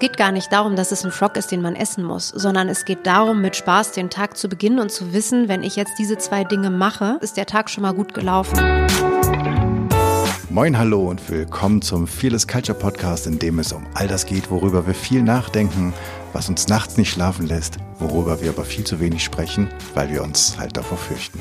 geht gar nicht darum, dass es ein Frog ist, den man essen muss, sondern es geht darum, mit Spaß den Tag zu beginnen und zu wissen, wenn ich jetzt diese zwei Dinge mache, ist der Tag schon mal gut gelaufen. Moin, hallo und willkommen zum Fearless Culture Podcast, in dem es um all das geht, worüber wir viel nachdenken, was uns nachts nicht schlafen lässt, worüber wir aber viel zu wenig sprechen, weil wir uns halt davor fürchten.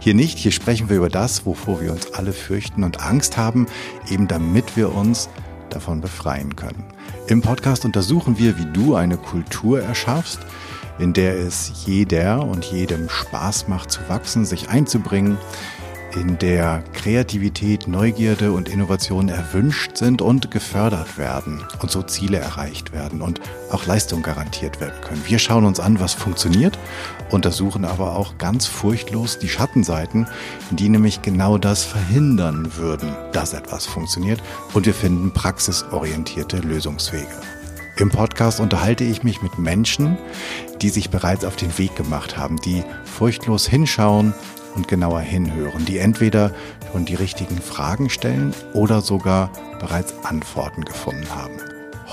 Hier nicht, hier sprechen wir über das, wovor wir uns alle fürchten und Angst haben, eben damit wir uns davon befreien können. Im Podcast untersuchen wir, wie du eine Kultur erschaffst, in der es jeder und jedem Spaß macht zu wachsen, sich einzubringen, in der Kreativität, Neugierde und Innovation erwünscht sind und gefördert werden und so Ziele erreicht werden und auch Leistung garantiert werden können. Wir schauen uns an, was funktioniert, untersuchen aber auch ganz furchtlos die Schattenseiten, die nämlich genau das verhindern würden, dass etwas funktioniert und wir finden praxisorientierte Lösungswege. Im Podcast unterhalte ich mich mit Menschen, die sich bereits auf den Weg gemacht haben, die furchtlos hinschauen und genauer hinhören, die entweder schon die richtigen Fragen stellen oder sogar bereits Antworten gefunden haben.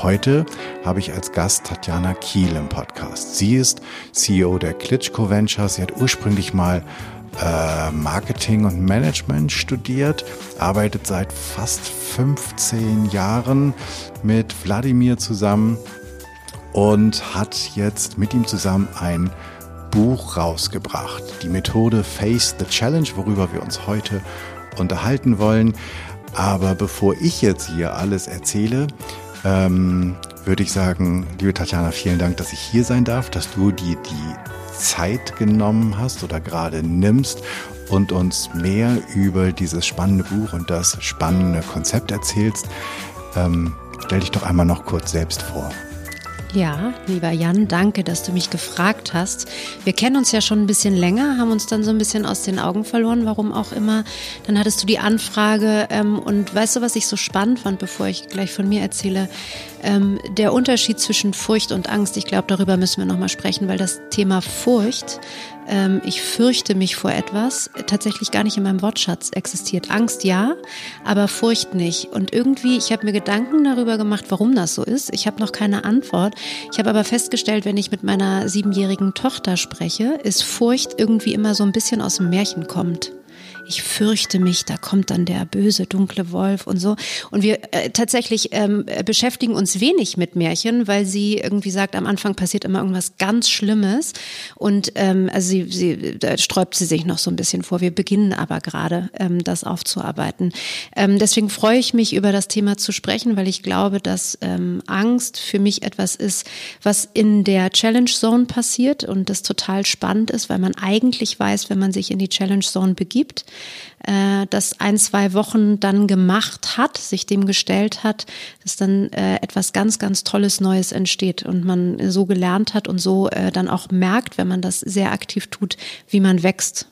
Heute habe ich als Gast Tatjana Kiel im Podcast. Sie ist CEO der Klitschko Ventures. Sie hat ursprünglich mal äh, Marketing und Management studiert, arbeitet seit fast 15 Jahren mit Wladimir zusammen und hat jetzt mit ihm zusammen ein Buch rausgebracht. Die Methode Face the Challenge, worüber wir uns heute unterhalten wollen. Aber bevor ich jetzt hier alles erzähle, ähm, würde ich sagen, liebe Tatjana, vielen Dank, dass ich hier sein darf, dass du dir die Zeit genommen hast oder gerade nimmst und uns mehr über dieses spannende Buch und das spannende Konzept erzählst. Ähm, stell dich doch einmal noch kurz selbst vor. Ja, lieber Jan, danke, dass du mich gefragt hast. Wir kennen uns ja schon ein bisschen länger, haben uns dann so ein bisschen aus den Augen verloren, warum auch immer. Dann hattest du die Anfrage ähm, und weißt du, was ich so spannend fand, bevor ich gleich von mir erzähle? Ähm, der Unterschied zwischen Furcht und Angst, ich glaube, darüber müssen wir nochmal sprechen, weil das Thema Furcht ähm, ich fürchte mich vor etwas, tatsächlich gar nicht in meinem Wortschatz existiert. Angst ja, aber Furcht nicht. Und irgendwie, ich habe mir Gedanken darüber gemacht, warum das so ist. Ich habe noch keine Antwort. Ich habe aber festgestellt, wenn ich mit meiner siebenjährigen Tochter spreche, ist Furcht irgendwie immer so ein bisschen aus dem Märchen kommt ich fürchte mich, da kommt dann der böse, dunkle Wolf und so. Und wir äh, tatsächlich ähm, beschäftigen uns wenig mit Märchen, weil sie irgendwie sagt, am Anfang passiert immer irgendwas ganz Schlimmes. Und ähm, also sie, sie da sträubt sie sich noch so ein bisschen vor. Wir beginnen aber gerade, ähm, das aufzuarbeiten. Ähm, deswegen freue ich mich, über das Thema zu sprechen, weil ich glaube, dass ähm, Angst für mich etwas ist, was in der Challenge Zone passiert und das total spannend ist, weil man eigentlich weiß, wenn man sich in die Challenge Zone begibt, äh, das ein, zwei Wochen dann gemacht hat, sich dem gestellt hat, dass dann äh, etwas ganz, ganz Tolles Neues entsteht und man so gelernt hat und so äh, dann auch merkt, wenn man das sehr aktiv tut, wie man wächst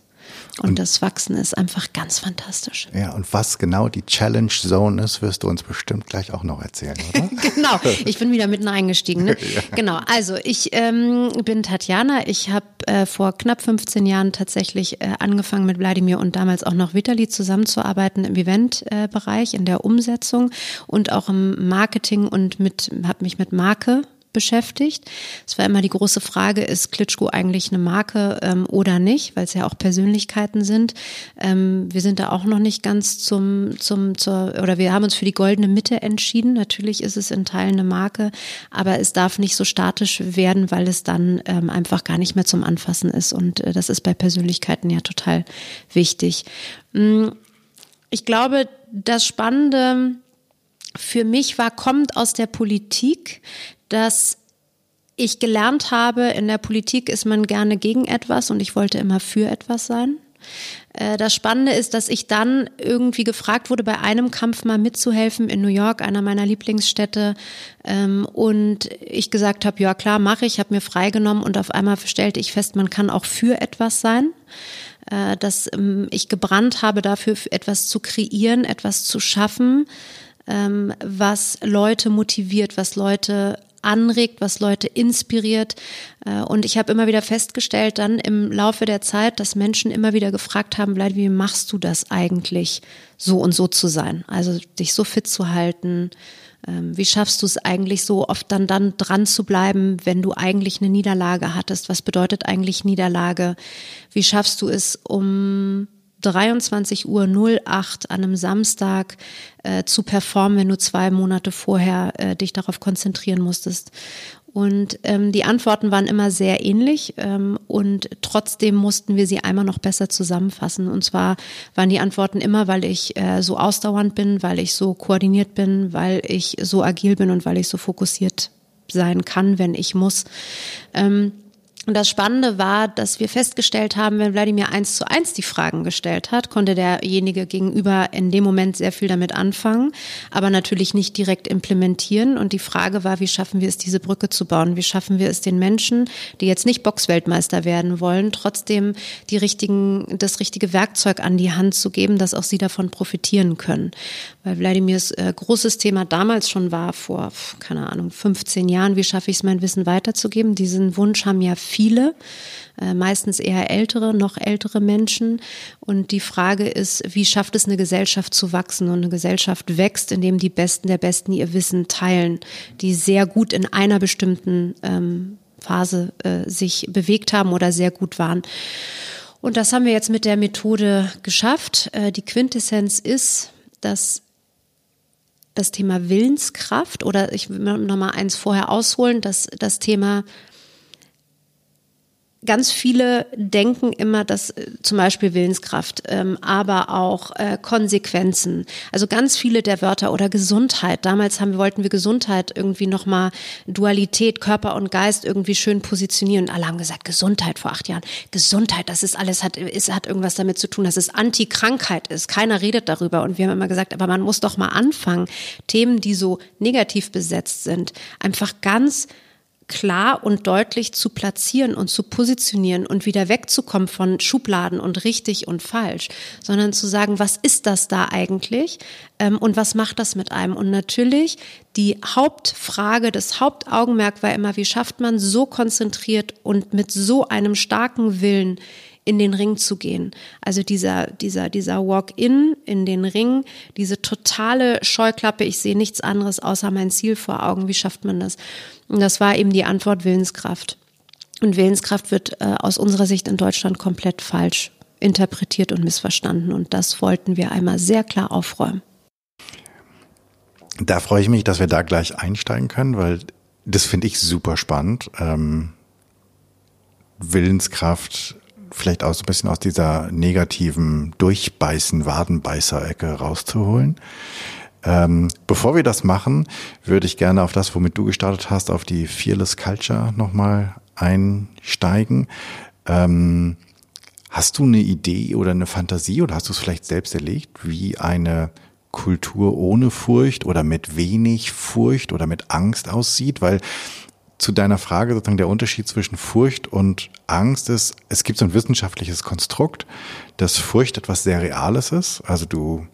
und, und, das Wachsen ist einfach ganz fantastisch. Ja, und was genau die Challenge Zone ist, wirst du uns bestimmt gleich auch noch erzählen, oder? genau, ich bin wieder mitten eingestiegen. Ne? ja. Genau, also ich ähm, bin Tatjana. Ich habe äh, vor knapp 15 Jahren tatsächlich äh, angefangen mit Wladimir und damals auch noch Vitali zusammenzuarbeiten im Eventbereich, äh, in der Umsetzung und auch im Marketing und mit habe mich mit Marke beschäftigt. Es war immer die große Frage, ist Klitschko eigentlich eine Marke ähm, oder nicht, weil es ja auch Persönlichkeiten sind. Ähm, wir sind da auch noch nicht ganz zum, zum, zur, oder wir haben uns für die goldene Mitte entschieden. Natürlich ist es in Teilen eine Marke, aber es darf nicht so statisch werden, weil es dann ähm, einfach gar nicht mehr zum Anfassen ist. Und äh, das ist bei Persönlichkeiten ja total wichtig. Mm, ich glaube, das Spannende für mich war, kommt aus der Politik, dass ich gelernt habe, in der Politik ist man gerne gegen etwas und ich wollte immer für etwas sein. Äh, das Spannende ist, dass ich dann irgendwie gefragt wurde, bei einem Kampf mal mitzuhelfen in New York, einer meiner Lieblingsstädte. Ähm, und ich gesagt habe, ja klar, mache ich, habe mir freigenommen und auf einmal stellte ich fest, man kann auch für etwas sein. Äh, dass ähm, ich gebrannt habe, dafür etwas zu kreieren, etwas zu schaffen, ähm, was Leute motiviert, was Leute anregt, was Leute inspiriert. Äh, und ich habe immer wieder festgestellt, dann im Laufe der Zeit, dass Menschen immer wieder gefragt haben, Bleib, wie machst du das eigentlich, so und so zu sein? Also dich so fit zu halten, Ähm, wie schaffst du es eigentlich so oft dann, dann dran zu bleiben, wenn du eigentlich eine Niederlage hattest? Was bedeutet eigentlich Niederlage? Wie schaffst du es, um 23 Uhr 08 an einem Samstag äh, zu performen, wenn du zwei Monate vorher äh, dich darauf konzentrieren musstest. Und ähm, die Antworten waren immer sehr ähnlich ähm, und trotzdem mussten wir sie einmal noch besser zusammenfassen. Und zwar waren die Antworten immer, weil ich äh, so ausdauernd bin, weil ich so koordiniert bin, weil ich so agil bin und weil ich so fokussiert sein kann, wenn ich muss. Ähm, und das Spannende war, dass wir festgestellt haben, wenn Wladimir eins zu eins die Fragen gestellt hat, konnte derjenige gegenüber in dem Moment sehr viel damit anfangen, aber natürlich nicht direkt implementieren. Und die Frage war, wie schaffen wir es, diese Brücke zu bauen? Wie schaffen wir es den Menschen, die jetzt nicht Boxweltmeister werden wollen, trotzdem die richtigen, das richtige Werkzeug an die Hand zu geben, dass auch sie davon profitieren können? Weil Wladimirs äh, großes Thema damals schon war, vor, keine Ahnung, 15 Jahren, wie schaffe ich es, mein Wissen weiterzugeben? Diesen Wunsch haben ja viele, äh, meistens eher ältere, noch ältere Menschen. Und die Frage ist, wie schafft es eine Gesellschaft zu wachsen? Und eine Gesellschaft wächst, indem die Besten der Besten ihr Wissen teilen, die sehr gut in einer bestimmten ähm, Phase äh, sich bewegt haben oder sehr gut waren. Und das haben wir jetzt mit der Methode geschafft. Äh, die Quintessenz ist, dass das Thema Willenskraft oder ich will noch mal eins vorher ausholen, dass das Thema ganz viele denken immer, dass äh, zum Beispiel Willenskraft, ähm, aber auch äh, Konsequenzen. Also ganz viele der Wörter oder Gesundheit. Damals haben, wollten wir Gesundheit irgendwie nochmal Dualität, Körper und Geist irgendwie schön positionieren. Und alle haben gesagt, Gesundheit vor acht Jahren. Gesundheit, das ist alles, hat, ist, hat irgendwas damit zu tun, dass es Anti-Krankheit ist. Keiner redet darüber. Und wir haben immer gesagt, aber man muss doch mal anfangen, Themen, die so negativ besetzt sind, einfach ganz klar und deutlich zu platzieren und zu positionieren und wieder wegzukommen von Schubladen und richtig und falsch, sondern zu sagen, was ist das da eigentlich ähm, und was macht das mit einem? Und natürlich die Hauptfrage, das Hauptaugenmerk war immer, wie schafft man so konzentriert und mit so einem starken Willen in den Ring zu gehen. Also dieser, dieser, dieser Walk-in in den Ring, diese totale Scheuklappe, ich sehe nichts anderes außer mein Ziel vor Augen. Wie schafft man das? Und das war eben die Antwort Willenskraft. Und Willenskraft wird äh, aus unserer Sicht in Deutschland komplett falsch interpretiert und missverstanden. Und das wollten wir einmal sehr klar aufräumen. Da freue ich mich, dass wir da gleich einsteigen können, weil das finde ich super spannend. Ähm, Willenskraft vielleicht auch so ein bisschen aus dieser negativen Durchbeißen, Wadenbeißer-Ecke rauszuholen. Ähm, bevor wir das machen, würde ich gerne auf das, womit du gestartet hast, auf die Fearless Culture nochmal einsteigen. Ähm, hast du eine Idee oder eine Fantasie oder hast du es vielleicht selbst erlegt, wie eine Kultur ohne Furcht oder mit wenig Furcht oder mit Angst aussieht? Weil zu deiner Frage sozusagen der Unterschied zwischen Furcht und Angst ist, es gibt so ein wissenschaftliches Konstrukt, dass Furcht etwas sehr Reales ist. Also du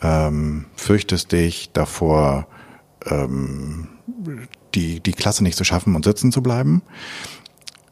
ähm, fürchtest dich davor, ähm, die, die Klasse nicht zu schaffen und sitzen zu bleiben,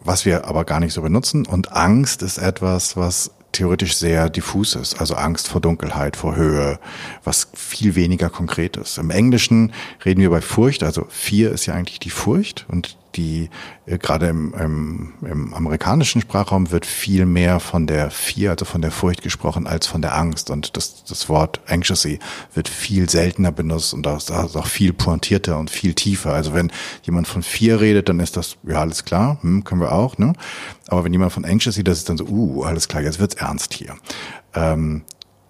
was wir aber gar nicht so benutzen. Und Angst ist etwas, was theoretisch sehr diffus ist, also Angst vor Dunkelheit, vor Höhe, was viel weniger konkret ist. Im Englischen reden wir bei Furcht, also Fear ist ja eigentlich die Furcht und die äh, gerade im, im, im amerikanischen Sprachraum wird viel mehr von der Fear, also von der Furcht gesprochen, als von der Angst. Und das, das Wort anxiety wird viel seltener benutzt und ist auch viel pointierter und viel tiefer. Also wenn jemand von Fear redet, dann ist das, ja, alles klar, hm, können wir auch, ne? Aber wenn jemand von anxiety, das ist dann so, uh, alles klar, jetzt wird's ernst hier. Ähm,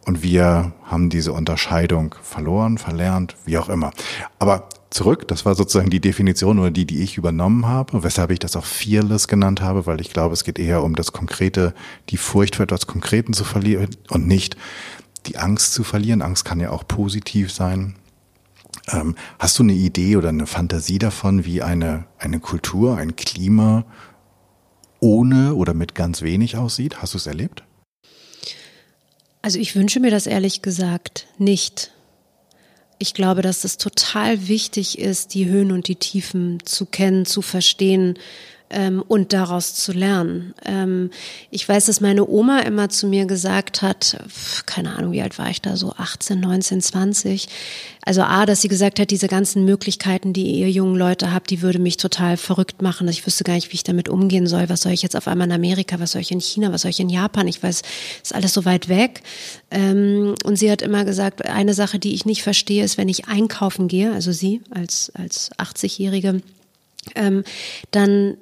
und wir haben diese Unterscheidung verloren, verlernt, wie auch immer. Aber zurück. Das war sozusagen die Definition oder die, die ich übernommen habe, weshalb ich das auch Fearless genannt habe, weil ich glaube, es geht eher um das Konkrete, die Furcht für etwas Konkreten zu verlieren und nicht die Angst zu verlieren. Angst kann ja auch positiv sein. Ähm, hast du eine Idee oder eine Fantasie davon, wie eine, eine Kultur, ein Klima ohne oder mit ganz wenig aussieht? Hast du es erlebt? Also ich wünsche mir das ehrlich gesagt nicht ich glaube, dass es total wichtig ist, die Höhen und die Tiefen zu kennen, zu verstehen, ähm, und daraus zu lernen. Ähm, ich weiß, dass meine Oma immer zu mir gesagt hat, keine Ahnung, wie alt war ich da, so 18, 19, 20. Also A, dass sie gesagt hat, diese ganzen Möglichkeiten, die ihr jungen Leute habt, die würde mich total verrückt machen. Ich wüsste gar nicht, wie ich damit umgehen soll. Was soll ich jetzt auf einmal in Amerika? Was soll ich in China? Was soll ich in Japan? Ich weiß, ist alles so weit weg. Ähm, und sie hat immer gesagt, eine Sache, die ich nicht verstehe, ist, wenn ich einkaufen gehe, also sie als, als 80-Jährige, ähm, dann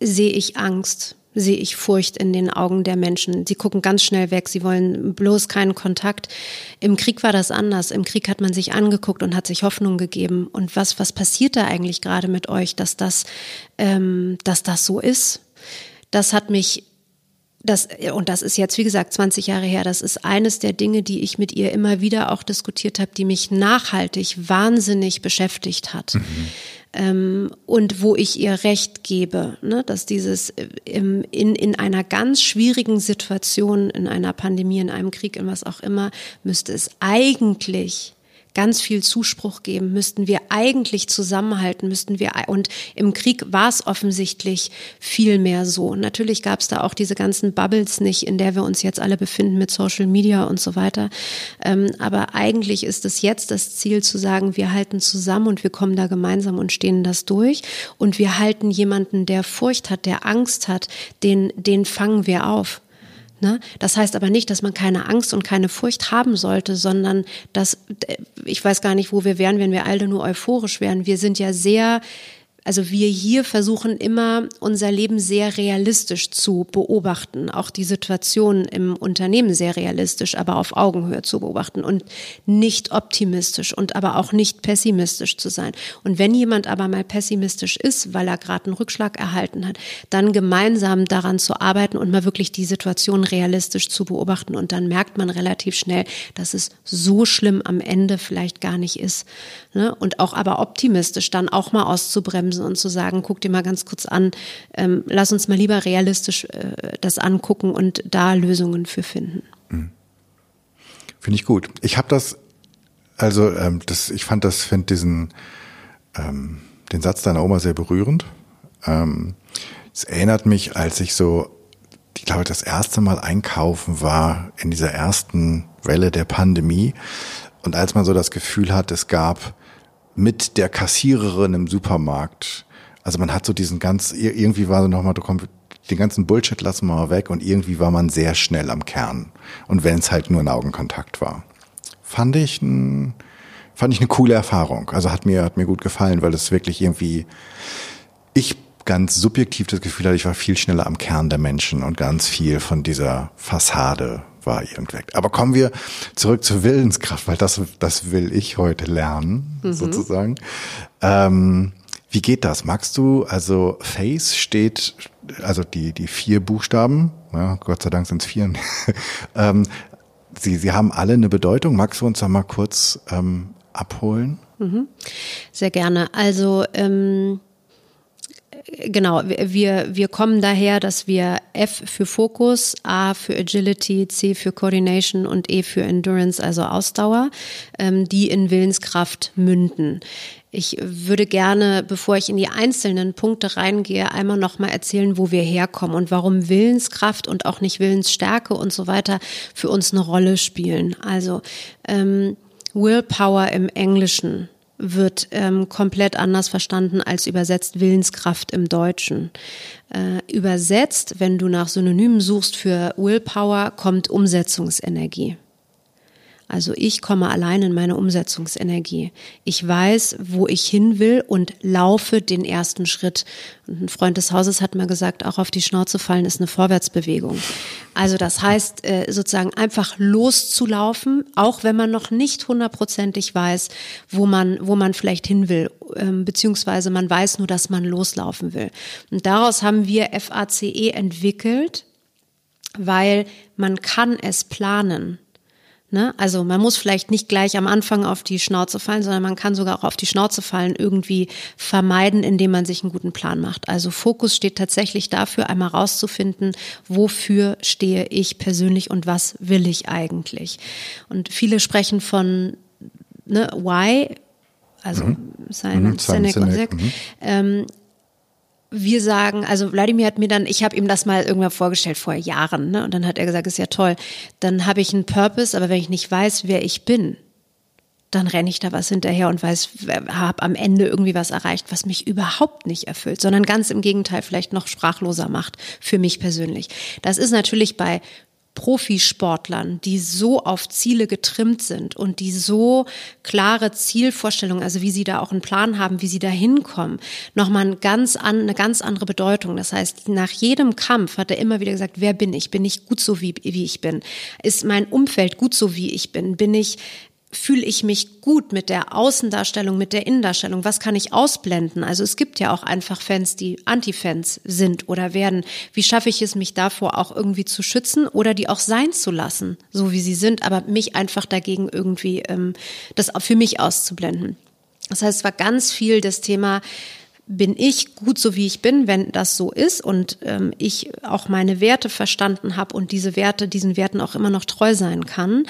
sehe ich Angst, sehe ich Furcht in den Augen der Menschen. Sie gucken ganz schnell weg, sie wollen bloß keinen Kontakt. Im Krieg war das anders. Im Krieg hat man sich angeguckt und hat sich Hoffnung gegeben. Und was, was passiert da eigentlich gerade mit euch, dass das, ähm, dass das so ist? Das hat mich das, und das ist jetzt, wie gesagt, 20 Jahre her, das ist eines der Dinge, die ich mit ihr immer wieder auch diskutiert habe, die mich nachhaltig wahnsinnig beschäftigt hat. Mhm. Ähm, und wo ich ihr Recht gebe, ne, dass dieses im, in, in einer ganz schwierigen Situation, in einer Pandemie, in einem Krieg, in was auch immer, müsste es eigentlich ganz viel Zuspruch geben, müssten wir eigentlich zusammenhalten, müssten wir, und im Krieg war es offensichtlich viel mehr so. Natürlich gab es da auch diese ganzen Bubbles nicht, in der wir uns jetzt alle befinden mit Social Media und so weiter. Ähm, aber eigentlich ist es jetzt das Ziel zu sagen, wir halten zusammen und wir kommen da gemeinsam und stehen das durch. Und wir halten jemanden, der Furcht hat, der Angst hat, den, den fangen wir auf. Ne? Das heißt aber nicht, dass man keine Angst und keine Furcht haben sollte, sondern dass, äh, ich weiß gar nicht, wo wir wären, wenn wir alle nur euphorisch wären. Wir sind ja sehr also wir hier versuchen immer unser Leben sehr realistisch zu beobachten, auch die Situation im Unternehmen sehr realistisch, aber auf Augenhöhe zu beobachten und nicht optimistisch und aber auch nicht pessimistisch zu sein. Und wenn jemand aber mal pessimistisch ist, weil er gerade einen Rückschlag erhalten hat, dann gemeinsam daran zu arbeiten und mal wirklich die Situation realistisch zu beobachten und dann merkt man relativ schnell, dass es so schlimm am Ende vielleicht gar nicht ist. Ne? Und auch aber optimistisch dann auch mal auszubremsen bremsen und zu sagen, guck dir mal ganz kurz an, ähm, lass uns mal lieber realistisch äh, das angucken und da Lösungen für finden. Mhm. Finde ich gut. Ich habe das, also ähm, das, ich fand das, finde diesen ähm, den Satz deiner Oma sehr berührend. Ähm, es erinnert mich, als ich so, ich glaube, das erste Mal einkaufen war in dieser ersten Welle der Pandemie. Und als man so das Gefühl hat, es gab mit der Kassiererin im Supermarkt. Also man hat so diesen ganz, irgendwie war so nochmal, du kommst, den ganzen Bullshit lassen wir mal weg und irgendwie war man sehr schnell am Kern. Und wenn es halt nur ein Augenkontakt war. Fand ich ein, fand ich eine coole Erfahrung. Also hat mir, hat mir gut gefallen, weil es wirklich irgendwie, ich ganz subjektiv das Gefühl hatte, ich war viel schneller am Kern der Menschen und ganz viel von dieser Fassade war irgendweg. Aber kommen wir zurück zur Willenskraft, weil das, das will ich heute lernen, mhm. sozusagen. Ähm, wie geht das? Magst du, also Face steht, also die, die vier Buchstaben, ja, Gott sei Dank sind es vier. ähm, sie, sie haben alle eine Bedeutung. Magst du uns da mal kurz ähm, abholen? Mhm. Sehr gerne. Also ähm, genau, wir, wir kommen daher, dass wir F für Fokus, A für Agility, C für Coordination und E für Endurance, also Ausdauer, ähm, die in Willenskraft münden. Ich würde gerne, bevor ich in die einzelnen Punkte reingehe, einmal nochmal erzählen, wo wir herkommen und warum Willenskraft und auch nicht Willensstärke und so weiter für uns eine Rolle spielen. Also ähm, Willpower im Englischen wird ähm, komplett anders verstanden als übersetzt Willenskraft im Deutschen. Äh, übersetzt, wenn du nach Synonymen suchst für Willpower, kommt Umsetzungsenergie. Also ich komme allein in meine Umsetzungsenergie. Ich weiß, wo ich hin will und laufe den ersten Schritt. Und ein Freund des Hauses hat mal gesagt, auch auf die Schnauze fallen ist eine Vorwärtsbewegung. Also das heißt, äh, sozusagen einfach loszulaufen, auch wenn man noch nicht hundertprozentig weiß, wo man, wo man vielleicht hin will, ähm, beziehungsweise man weiß nur, dass man loslaufen will. Und daraus haben wir FACE entwickelt, weil man kann es planen. Ne? Also man muss vielleicht nicht gleich am Anfang auf die Schnauze fallen, sondern man kann sogar auch auf die Schnauze fallen irgendwie vermeiden, indem man sich einen guten Plan macht. Also Fokus steht tatsächlich dafür, einmal rauszufinden, wofür stehe ich persönlich und was will ich eigentlich. Und viele sprechen von ne, Why, also mhm. sein, mhm. Und Sinek. Mhm. Ähm, wir sagen, also Wladimir hat mir dann, ich habe ihm das mal irgendwann vorgestellt vor Jahren, ne? Und dann hat er gesagt, ist ja toll. Dann habe ich einen Purpose, aber wenn ich nicht weiß, wer ich bin, dann renne ich da was hinterher und weiß, habe am Ende irgendwie was erreicht, was mich überhaupt nicht erfüllt, sondern ganz im Gegenteil vielleicht noch sprachloser macht für mich persönlich. Das ist natürlich bei Profisportlern, die so auf Ziele getrimmt sind und die so klare Zielvorstellungen, also wie sie da auch einen Plan haben, wie sie da hinkommen, nochmal ein ganz an, eine ganz andere Bedeutung. Das heißt, nach jedem Kampf hat er immer wieder gesagt, wer bin ich? Bin ich gut so, wie, wie ich bin? Ist mein Umfeld gut so, wie ich bin? Bin ich fühle ich mich gut mit der Außendarstellung, mit der Innendarstellung? Was kann ich ausblenden? Also es gibt ja auch einfach Fans, die Anti-Fans sind oder werden. Wie schaffe ich es, mich davor auch irgendwie zu schützen oder die auch sein zu lassen, so wie sie sind, aber mich einfach dagegen irgendwie ähm, das für mich auszublenden? Das heißt, es war ganz viel das Thema, bin ich gut so wie ich bin, wenn das so ist und ähm, ich auch meine Werte verstanden habe und diese Werte, diesen Werten auch immer noch treu sein kann,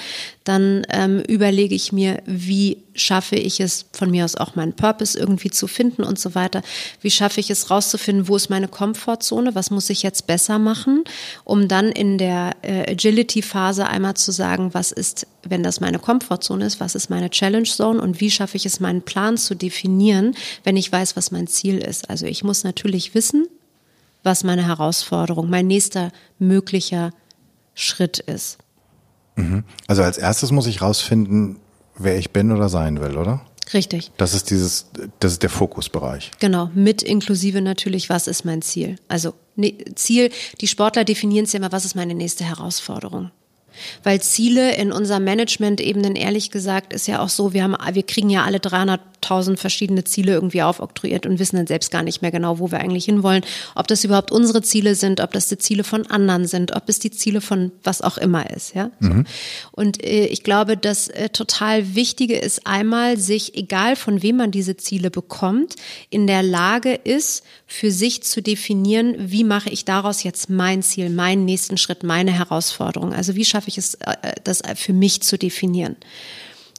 dann ähm, überlege ich mir, wie schaffe ich es, von mir aus auch meinen Purpose irgendwie zu finden und so weiter. Wie schaffe ich es rauszufinden, wo ist meine Komfortzone, was muss ich jetzt besser machen, um dann in der äh, Agility-Phase einmal zu sagen, was ist, wenn das meine Komfortzone ist, was ist meine Challenge Zone und wie schaffe ich es, meinen Plan zu definieren, wenn ich weiß, was mein Ziel ist. Also ich muss natürlich wissen, was meine Herausforderung, mein nächster möglicher Schritt ist. Mhm. Also als erstes muss ich rausfinden, wer ich bin oder sein will, oder? Richtig. Das ist dieses, das ist der Fokusbereich. Genau, mit inklusive natürlich, was ist mein Ziel? Also Ziel, die Sportler definieren es ja immer, was ist meine nächste Herausforderung? Weil Ziele in unserem Management-Ebenen, ehrlich gesagt, ist ja auch so, wir haben, wir kriegen ja alle 300.000 verschiedene Ziele irgendwie aufoktroyiert und wissen dann selbst gar nicht mehr genau, wo wir eigentlich hinwollen. Ob das überhaupt unsere Ziele sind, ob das die Ziele von anderen sind, ob es die Ziele von was auch immer ist, ja. Mhm. Und äh, ich glaube, das äh, total Wichtige ist einmal, sich, egal von wem man diese Ziele bekommt, in der Lage ist, für sich zu definieren, wie mache ich daraus jetzt mein Ziel, meinen nächsten Schritt, meine Herausforderung. Also wie schaffe ich es, äh, das für mich zu definieren.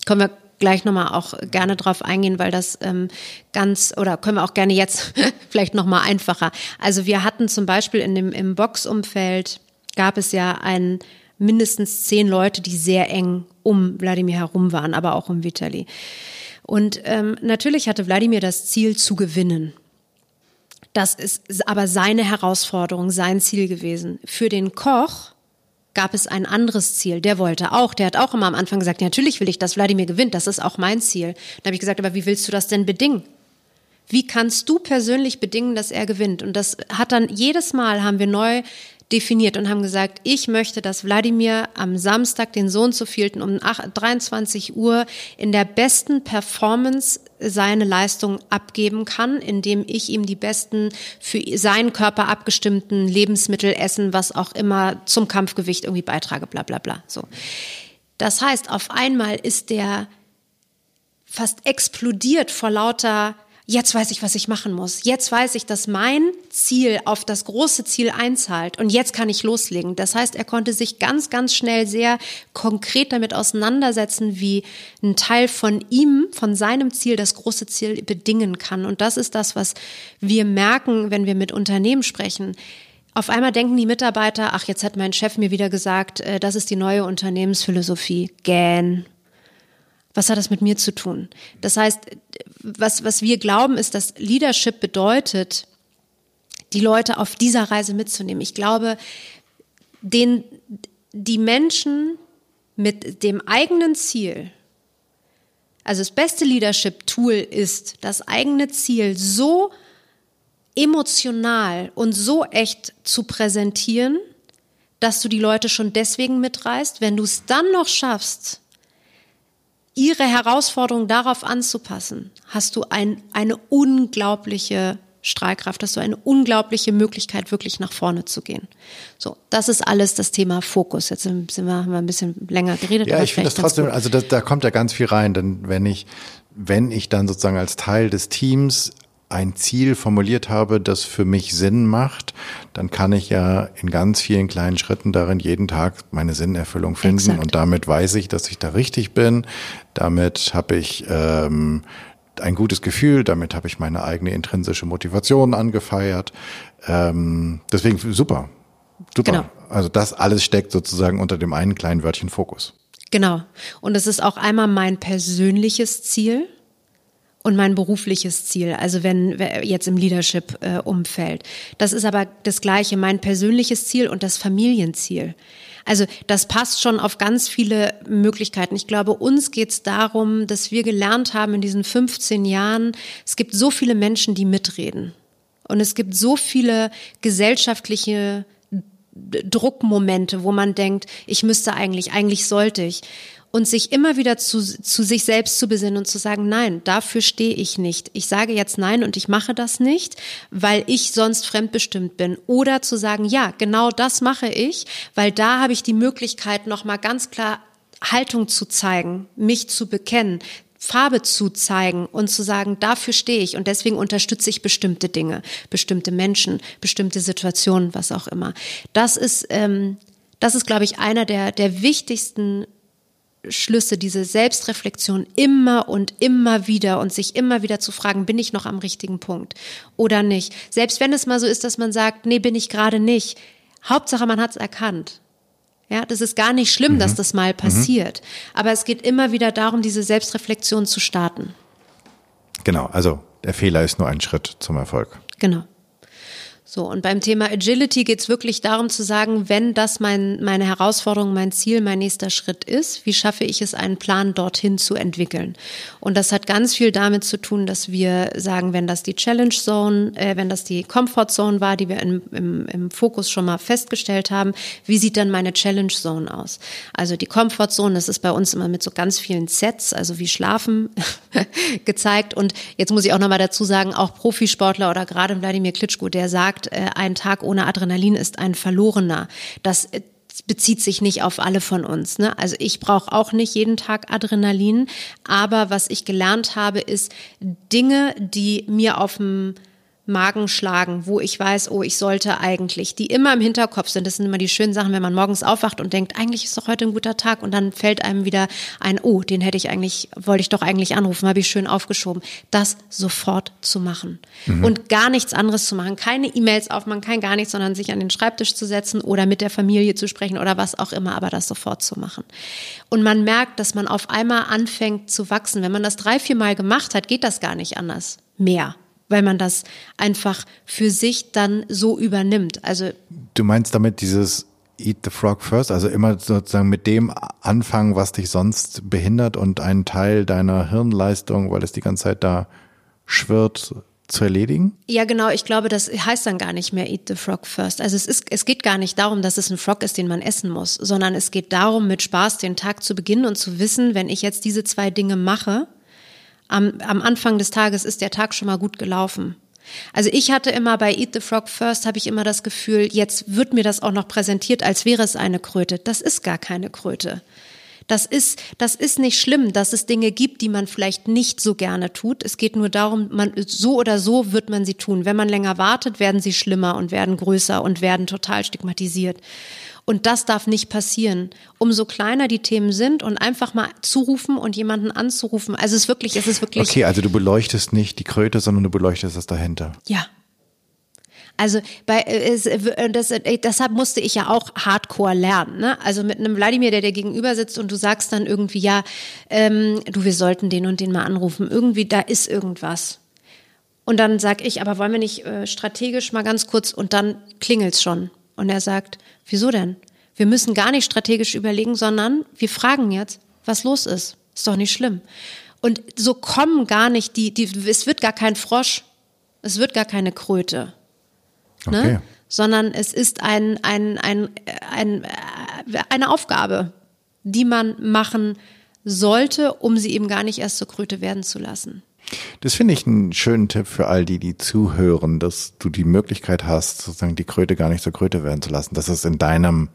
Können wir gleich nochmal auch gerne drauf eingehen, weil das ähm, ganz, oder können wir auch gerne jetzt vielleicht nochmal einfacher. Also wir hatten zum Beispiel in dem, im Boxumfeld gab es ja ein mindestens zehn Leute, die sehr eng um Wladimir herum waren, aber auch um Vitali. Und ähm, natürlich hatte Wladimir das Ziel zu gewinnen. Das ist aber seine Herausforderung, sein Ziel gewesen. Für den Koch gab es ein anderes Ziel. Der wollte auch, der hat auch immer am Anfang gesagt, ja, natürlich will ich, dass Wladimir gewinnt, das ist auch mein Ziel. Da habe ich gesagt, aber wie willst du das denn bedingen? Wie kannst du persönlich bedingen, dass er gewinnt? Und das hat dann jedes Mal haben wir neu definiert und haben gesagt, ich möchte, dass Wladimir am Samstag, den Sohn zu vielten, um 23 Uhr in der besten Performance seine Leistung abgeben kann, indem ich ihm die besten für seinen Körper abgestimmten Lebensmittel essen, was auch immer zum Kampfgewicht irgendwie beitrage, bla bla bla. So. Das heißt, auf einmal ist der fast explodiert vor lauter jetzt weiß ich, was ich machen muss. Jetzt weiß ich, dass mein Ziel auf das große Ziel einzahlt und jetzt kann ich loslegen. Das heißt, er konnte sich ganz, ganz schnell sehr konkret damit auseinandersetzen, wie ein Teil von ihm, von seinem Ziel, das große Ziel bedingen kann. Und das ist das, was wir merken, wenn wir mit Unternehmen sprechen. Auf einmal denken die Mitarbeiter, ach, jetzt hat mein Chef mir wieder gesagt, äh, das ist die neue Unternehmensphilosophie. Gähn, was hat das mit mir zu tun? Das heißt, was, was wir glauben, ist, dass Leadership bedeutet, die Leute auf dieser Reise mitzunehmen. Ich glaube, den, die Menschen mit dem eigenen Ziel, also das beste Leadership-Tool ist, das eigene Ziel so emotional und so echt zu präsentieren, dass du die Leute schon deswegen mitreißt, wenn du es dann noch schaffst, ihre Herausforderung darauf anzupassen, hast du ein, eine unglaubliche Strahlkraft, hast du eine unglaubliche Möglichkeit, wirklich nach vorne zu gehen. So, das ist alles das Thema Fokus. Jetzt sind wir, haben wir ein bisschen länger geredet. Ja, ich finde das trotzdem, also da, da kommt ja ganz viel rein, denn wenn ich, wenn ich dann sozusagen als Teil des Teams ein Ziel formuliert habe, das für mich Sinn macht, dann kann ich ja in ganz vielen kleinen Schritten darin jeden Tag meine Sinnerfüllung finden Exakt. und damit weiß ich, dass ich da richtig bin. Damit habe ich ähm, ein gutes Gefühl, damit habe ich meine eigene intrinsische Motivation angefeiert. Ähm, deswegen super. Super. Genau. Also das alles steckt sozusagen unter dem einen kleinen Wörtchen Fokus. Genau. Und es ist auch einmal mein persönliches Ziel und mein berufliches Ziel, also wenn jetzt im Leadership-Umfeld. Das ist aber das gleiche, mein persönliches Ziel und das Familienziel. Also das passt schon auf ganz viele Möglichkeiten. Ich glaube, uns geht es darum, dass wir gelernt haben in diesen 15 Jahren, es gibt so viele Menschen, die mitreden. Und es gibt so viele gesellschaftliche Druckmomente, wo man denkt, ich müsste eigentlich, eigentlich sollte ich. Und sich immer wieder zu, zu sich selbst zu besinnen und zu sagen, nein, dafür stehe ich nicht. Ich sage jetzt nein und ich mache das nicht, weil ich sonst fremdbestimmt bin. Oder zu sagen, ja, genau das mache ich, weil da habe ich die Möglichkeit, nochmal ganz klar Haltung zu zeigen, mich zu bekennen, Farbe zu zeigen und zu sagen, dafür stehe ich und deswegen unterstütze ich bestimmte Dinge, bestimmte Menschen, bestimmte Situationen, was auch immer. Das ist, ähm, das ist, glaube ich, einer der, der wichtigsten Schlüsse, diese Selbstreflexion immer und immer wieder und sich immer wieder zu fragen, bin ich noch am richtigen Punkt oder nicht? Selbst wenn es mal so ist, dass man sagt, nee, bin ich gerade nicht. Hauptsache, man hat es erkannt. Ja, das ist gar nicht schlimm, mhm. dass das mal mhm. passiert. Mhm. Aber es geht immer wieder darum, diese Selbstreflexion zu starten. Genau, also der Fehler ist nur ein Schritt zum Erfolg. Genau. So, und beim Thema Agility geht es wirklich darum zu sagen, wenn das mein, meine Herausforderung, mein Ziel, mein nächster Schritt ist, wie schaffe ich es, einen Plan dorthin zu entwickeln? Und das hat ganz viel damit zu tun, dass wir sagen, wenn das die Challenge Zone, äh, wenn das die Comfort Zone war, die wir im, im, im Fokus schon mal festgestellt haben, wie sieht dann meine Challenge Zone aus? Also die Comfort Zone, das ist bei uns immer mit so ganz vielen Sets, also wie Schlafen gezeigt. Und jetzt muss ich auch nochmal dazu sagen, auch Profisportler oder gerade Wladimir Klitschko, der sagt, sagt, äh, ein Tag ohne Adrenalin ist ein verlorener. Das äh, bezieht sich nicht auf alle von uns. Ne? Also ich brauche auch nicht jeden Tag Adrenalin, aber was ich gelernt habe, ist Dinge, die mir auf dem Magen schlagen, wo ich weiß, oh, ich sollte eigentlich, die immer im Hinterkopf sind. Das sind immer die schönen Sachen, wenn man morgens aufwacht und denkt, eigentlich ist doch heute ein guter Tag und dann fällt einem wieder ein, oh, den hätte ich eigentlich, wollte ich doch eigentlich anrufen, habe ich schön aufgeschoben. Das sofort zu machen mhm. und gar nichts anderes zu machen, keine E-Mails aufmachen, kein gar nichts, sondern sich an den Schreibtisch zu setzen oder mit der Familie zu sprechen oder was auch immer, aber das sofort zu machen. Und man merkt, dass man auf einmal anfängt zu wachsen. Wenn man das drei, vier Mal gemacht hat, geht das gar nicht anders. Mehr weil man das einfach für sich dann so übernimmt. Also du meinst damit dieses Eat the Frog first, also immer sozusagen mit dem anfangen, was dich sonst behindert und einen Teil deiner Hirnleistung, weil es die ganze Zeit da schwirrt, zu erledigen? Ja, genau. Ich glaube, das heißt dann gar nicht mehr Eat the Frog first. Also es ist, es geht gar nicht darum, dass es ein Frog ist, den man essen muss, sondern es geht darum, mit Spaß den Tag zu beginnen und zu wissen, wenn ich jetzt diese zwei Dinge mache, am, am Anfang des Tages ist der Tag schon mal gut gelaufen. Also ich hatte immer bei Eat the Frog First habe ich immer das Gefühl, jetzt wird mir das auch noch präsentiert, als wäre es eine Kröte. Das ist gar keine Kröte. Das ist, das ist nicht schlimm, dass es Dinge gibt, die man vielleicht nicht so gerne tut. Es geht nur darum, man, so oder so wird man sie tun. Wenn man länger wartet, werden sie schlimmer und werden größer und werden total stigmatisiert. Und das darf nicht passieren. Umso kleiner die Themen sind und einfach mal zurufen und jemanden anzurufen. Also es ist wirklich, es ist wirklich. Okay, also du beleuchtest nicht die Kröte, sondern du beleuchtest das dahinter. Ja. Also bei äh, das, äh, deshalb musste ich ja auch Hardcore lernen. Ne? Also mit einem Wladimir, der dir gegenüber sitzt und du sagst dann irgendwie, ja, ähm, du, wir sollten den und den mal anrufen. Irgendwie, da ist irgendwas. Und dann sag ich, aber wollen wir nicht äh, strategisch mal ganz kurz und dann klingelt's schon. Und er sagt, wieso denn? Wir müssen gar nicht strategisch überlegen, sondern wir fragen jetzt, was los ist. Ist doch nicht schlimm. Und so kommen gar nicht die, die es wird gar kein Frosch, es wird gar keine Kröte. Ne? Okay. Sondern es ist ein, ein, ein, ein, eine Aufgabe, die man machen sollte, um sie eben gar nicht erst zur Kröte werden zu lassen. Das finde ich einen schönen Tipp für all die, die zuhören, dass du die Möglichkeit hast, sozusagen die Kröte gar nicht zur Kröte werden zu lassen, dass es in deinem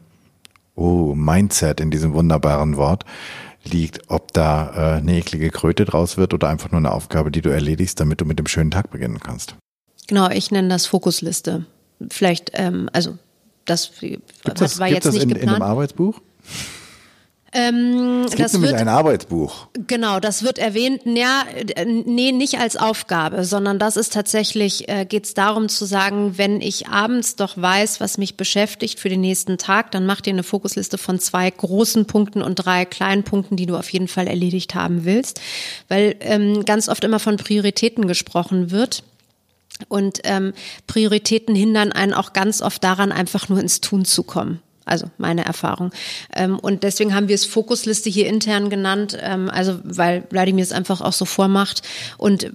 oh, Mindset, in diesem wunderbaren Wort liegt, ob da äh, eine eklige Kröte draus wird oder einfach nur eine Aufgabe, die du erledigst, damit du mit dem schönen Tag beginnen kannst. Genau, ich nenne das Fokusliste. Vielleicht, ähm, also das das, war gibt jetzt das nicht in, geplant. in einem Arbeitsbuch? Ähm, es gibt das nämlich wird, ein Arbeitsbuch. Genau, das wird erwähnt. Ja, nee, nicht als Aufgabe, sondern das ist tatsächlich, äh, geht es darum zu sagen, wenn ich abends doch weiß, was mich beschäftigt für den nächsten Tag, dann mach dir eine Fokusliste von zwei großen Punkten und drei kleinen Punkten, die du auf jeden Fall erledigt haben willst. Weil ähm, ganz oft immer von Prioritäten gesprochen wird. Und ähm, Prioritäten hindern einen auch ganz oft daran, einfach nur ins Tun zu kommen. Also meine Erfahrung. Ähm, und deswegen haben wir es Fokusliste hier intern genannt, ähm, also weil Wladimir es einfach auch so vormacht. Und äh,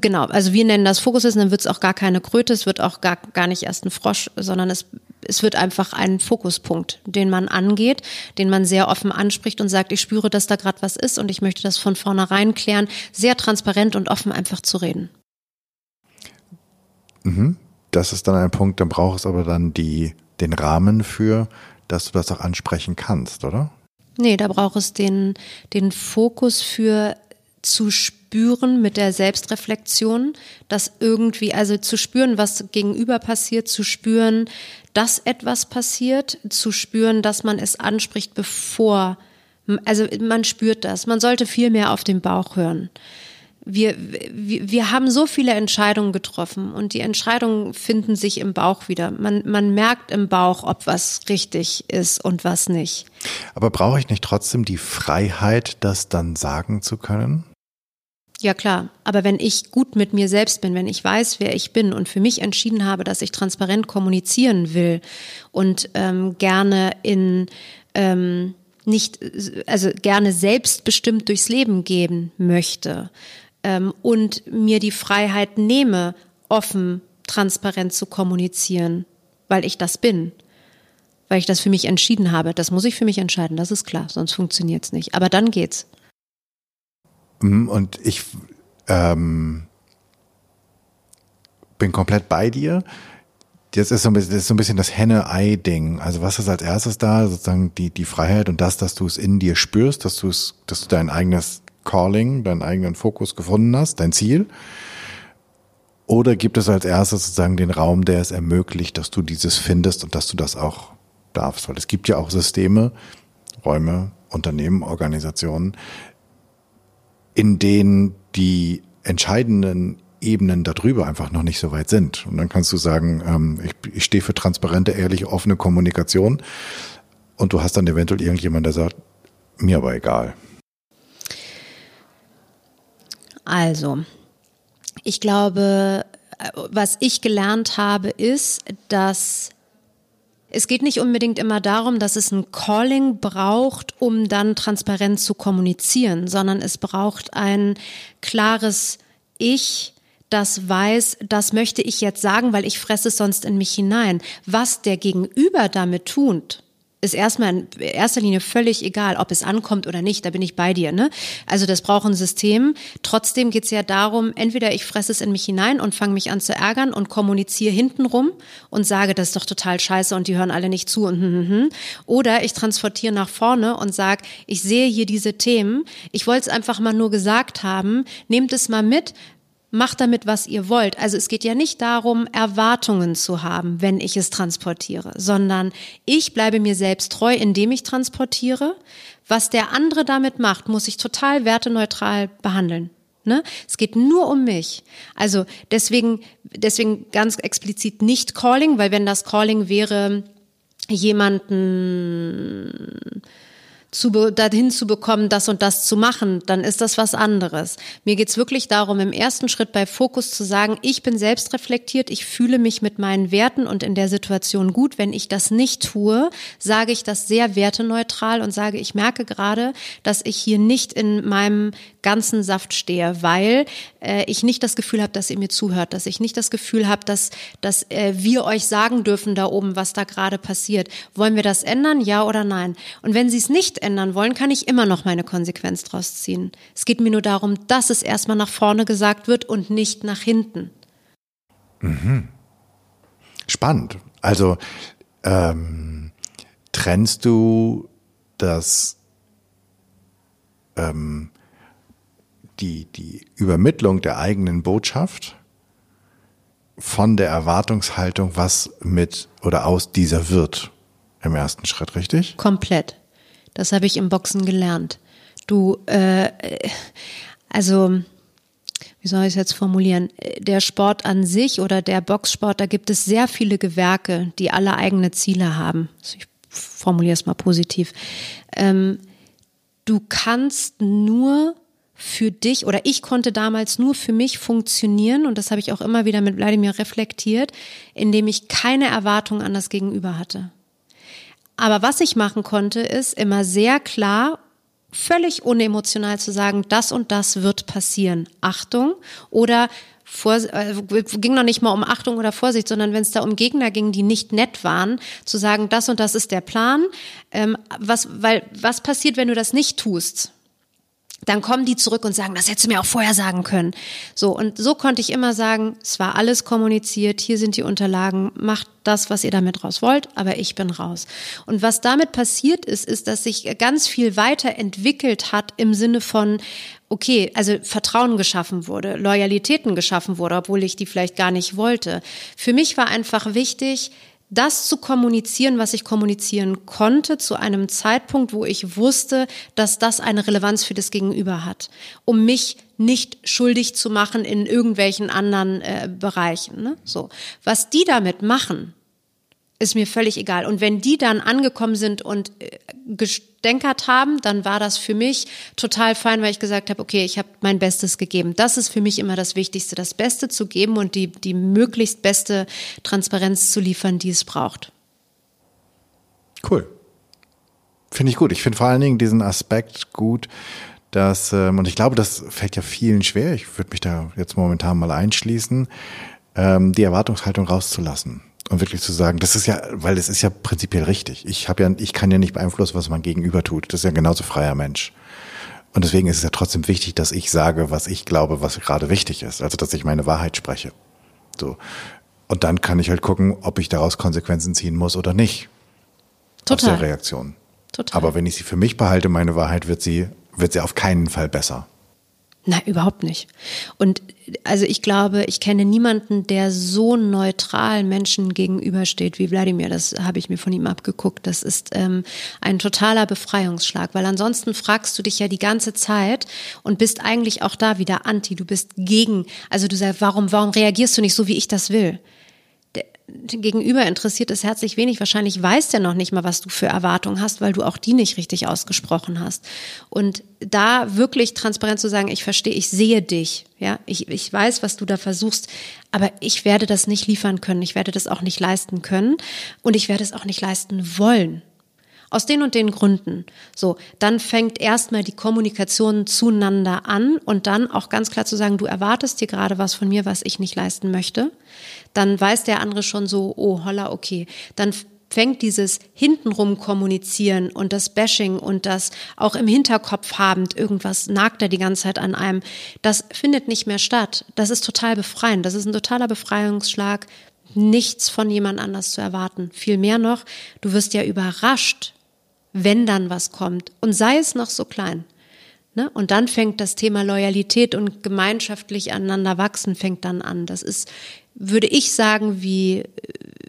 genau, also wir nennen das Fokusliste, dann wird es auch gar keine Kröte, es wird auch gar, gar nicht erst ein Frosch, sondern es, es wird einfach ein Fokuspunkt, den man angeht, den man sehr offen anspricht und sagt, ich spüre, dass da gerade was ist und ich möchte das von vornherein klären, sehr transparent und offen einfach zu reden. Mhm. Das ist dann ein Punkt, dann braucht es aber dann die, den Rahmen für dass du das auch ansprechen kannst, oder? Nee, da braucht es den, den Fokus für zu spüren mit der Selbstreflexion, dass irgendwie, also zu spüren, was gegenüber passiert, zu spüren, dass etwas passiert, zu spüren, dass man es anspricht, bevor, also man spürt das. Man sollte viel mehr auf den Bauch hören wir, wir, wir haben so viele Entscheidungen getroffen und die Entscheidungen finden sich im Bauch wieder. Man, man merkt im Bauch, ob was richtig ist und was nicht. Aber brauche ich nicht trotzdem die Freiheit, das dann sagen zu können? Ja klar, aber wenn ich gut mit mir selbst bin, wenn ich weiß, wer ich bin und für mich entschieden habe, dass ich transparent kommunizieren will und ähm, gerne in ähm, nicht, also gerne selbstbestimmt durchs Leben gehen möchte, ähm, und mir die Freiheit nehme, offen, transparent zu kommunizieren, weil ich das bin, weil ich das für mich entschieden habe. Das muss ich für mich entscheiden, das ist klar, sonst funktioniert es nicht. Aber dann geht's. Mhm, und ich ähm, bin komplett bei dir. Jetzt ist so ein bisschen, das, so ein bisschen das Henne-Ei-Ding. Also was ist als erstes da? Sozusagen die, die Freiheit und das, dass du es in dir spürst, dass du es, dass du dein eigenes Calling, deinen eigenen Fokus gefunden hast, dein Ziel? Oder gibt es als erstes sozusagen den Raum, der es ermöglicht, dass du dieses findest und dass du das auch darfst? Weil es gibt ja auch Systeme, Räume, Unternehmen, Organisationen, in denen die entscheidenden Ebenen darüber einfach noch nicht so weit sind. Und dann kannst du sagen, ähm, ich, ich stehe für transparente, ehrliche, offene Kommunikation. Und du hast dann eventuell irgendjemand, der sagt, mir aber egal. Also, ich glaube, was ich gelernt habe, ist, dass es geht nicht unbedingt immer darum, dass es ein Calling braucht, um dann transparent zu kommunizieren, sondern es braucht ein klares Ich, das weiß, das möchte ich jetzt sagen, weil ich fresse es sonst in mich hinein. Was der Gegenüber damit tut, ist erstmal in erster Linie völlig egal, ob es ankommt oder nicht, da bin ich bei dir. Ne? Also das braucht ein System. Trotzdem geht's ja darum, entweder ich fresse es in mich hinein und fange mich an zu ärgern und kommuniziere hintenrum und sage, das ist doch total scheiße und die hören alle nicht zu und hm, hm, hm. oder ich transportiere nach vorne und sage, ich sehe hier diese Themen, ich wollte es einfach mal nur gesagt haben, nehmt es mal mit, macht damit, was ihr wollt. Also es geht ja nicht darum, Erwartungen zu haben, wenn ich es transportiere, sondern ich bleibe mir selbst treu, indem ich transportiere. Was der andere damit macht, muss ich total werteneutral behandeln. Ne? Es geht nur um mich. Also deswegen, deswegen ganz explizit nicht Calling, weil wenn das Calling wäre, jemanden zu, dahin zu bekommen, das und das zu machen, dann ist das was anderes. Mir geht's wirklich darum, im ersten Schritt bei Fokus zu sagen, ich bin selbst reflektiert, ich fühle mich mit meinen Werten und in der Situation gut. Wenn ich das nicht tue, sage ich das sehr werteneutral und sage, ich merke gerade, dass ich hier nicht in meinem ganzen Saft stehe, weil äh, ich nicht das Gefühl habe, dass ihr mir zuhört, dass ich nicht das Gefühl habe, dass, dass äh, wir euch sagen dürfen da oben, was da gerade passiert. Wollen wir das ändern, ja oder nein? Und wenn sie es nicht ändern wollen, kann ich immer noch meine Konsequenz draus ziehen. Es geht mir nur darum, dass es erstmal nach vorne gesagt wird und nicht nach hinten. Mhm. Spannend. Also ähm, trennst du das ähm, die, die Übermittlung der eigenen Botschaft von der Erwartungshaltung, was mit oder aus dieser wird im ersten Schritt, richtig? Komplett. Das habe ich im Boxen gelernt. Du, äh, also wie soll ich es jetzt formulieren? Der Sport an sich oder der Boxsport, da gibt es sehr viele Gewerke, die alle eigene Ziele haben. Also ich formuliere es mal positiv. Ähm, du kannst nur für dich oder ich konnte damals nur für mich funktionieren und das habe ich auch immer wieder mit Wladimir reflektiert, indem ich keine Erwartung an das Gegenüber hatte. Aber was ich machen konnte, ist immer sehr klar völlig unemotional zu sagen, das und das wird passieren. Achtung. Oder vor, äh, ging noch nicht mal um Achtung oder Vorsicht, sondern wenn es da um Gegner ging, die nicht nett waren, zu sagen, das und das ist der Plan. Ähm, was, weil, was passiert, wenn du das nicht tust? Dann kommen die zurück und sagen, das hättest du mir auch vorher sagen können. So, und so konnte ich immer sagen, es war alles kommuniziert, hier sind die Unterlagen, macht das, was ihr damit raus wollt, aber ich bin raus. Und was damit passiert ist, ist, dass sich ganz viel weiterentwickelt hat im Sinne von, okay, also Vertrauen geschaffen wurde, Loyalitäten geschaffen wurde, obwohl ich die vielleicht gar nicht wollte. Für mich war einfach wichtig, das zu kommunizieren, was ich kommunizieren konnte, zu einem Zeitpunkt, wo ich wusste, dass das eine Relevanz für das Gegenüber hat, um mich nicht schuldig zu machen in irgendwelchen anderen äh, Bereichen. Ne? So, was die damit machen, ist mir völlig egal. Und wenn die dann angekommen sind und äh, gestänkert haben, dann war das für mich total fein, weil ich gesagt habe, okay, ich habe mein Bestes gegeben. Das ist für mich immer das Wichtigste, das Beste zu geben und die, die möglichst beste Transparenz zu liefern, die es braucht. Cool. Finde ich gut. Ich finde vor allen Dingen diesen Aspekt gut, dass, ähm, und ich glaube, das fällt ja vielen schwer, ich würde mich da jetzt momentan mal einschließen, ähm, die Erwartungshaltung rauszulassen und wirklich zu sagen, das ist ja, weil es ist ja prinzipiell richtig. Ich habe ja, ich kann ja nicht beeinflussen, was mein Gegenüber tut. Das ist ja genauso freier Mensch. Und deswegen ist es ja trotzdem wichtig, dass ich sage, was ich glaube, was gerade wichtig ist. Also, dass ich meine Wahrheit spreche. So. Und dann kann ich halt gucken, ob ich daraus Konsequenzen ziehen muss oder nicht. Total. Aus der Reaktion. Total. Aber wenn ich sie für mich behalte, meine Wahrheit, wird sie, wird sie auf keinen Fall besser. Nein, überhaupt nicht. Und also ich glaube, ich kenne niemanden, der so neutral Menschen gegenübersteht wie Wladimir. Das habe ich mir von ihm abgeguckt. Das ist ähm, ein totaler Befreiungsschlag, weil ansonsten fragst du dich ja die ganze Zeit und bist eigentlich auch da wieder anti. Du bist gegen. Also du sagst, warum, warum reagierst du nicht so, wie ich das will? Gegenüber interessiert es herzlich wenig. Wahrscheinlich weiß der noch nicht mal, was du für Erwartungen hast, weil du auch die nicht richtig ausgesprochen hast. Und da wirklich transparent zu sagen, ich verstehe, ich sehe dich, ja, ich, ich weiß, was du da versuchst, aber ich werde das nicht liefern können, ich werde das auch nicht leisten können und ich werde es auch nicht leisten wollen. Aus den und den Gründen. So, dann fängt erstmal die Kommunikation zueinander an und dann auch ganz klar zu sagen, du erwartest dir gerade was von mir, was ich nicht leisten möchte. Dann weiß der andere schon so, oh holla, okay. Dann fängt dieses hintenrum kommunizieren und das Bashing und das auch im Hinterkopf habend, irgendwas nagt er die ganze Zeit an einem, das findet nicht mehr statt. Das ist total befreiend. Das ist ein totaler Befreiungsschlag, nichts von jemand anders zu erwarten. Viel mehr noch, du wirst ja überrascht, wenn dann was kommt. Und sei es noch so klein. Ne? Und dann fängt das Thema Loyalität und gemeinschaftlich aneinander wachsen fängt dann an. Das ist, würde ich sagen, wie,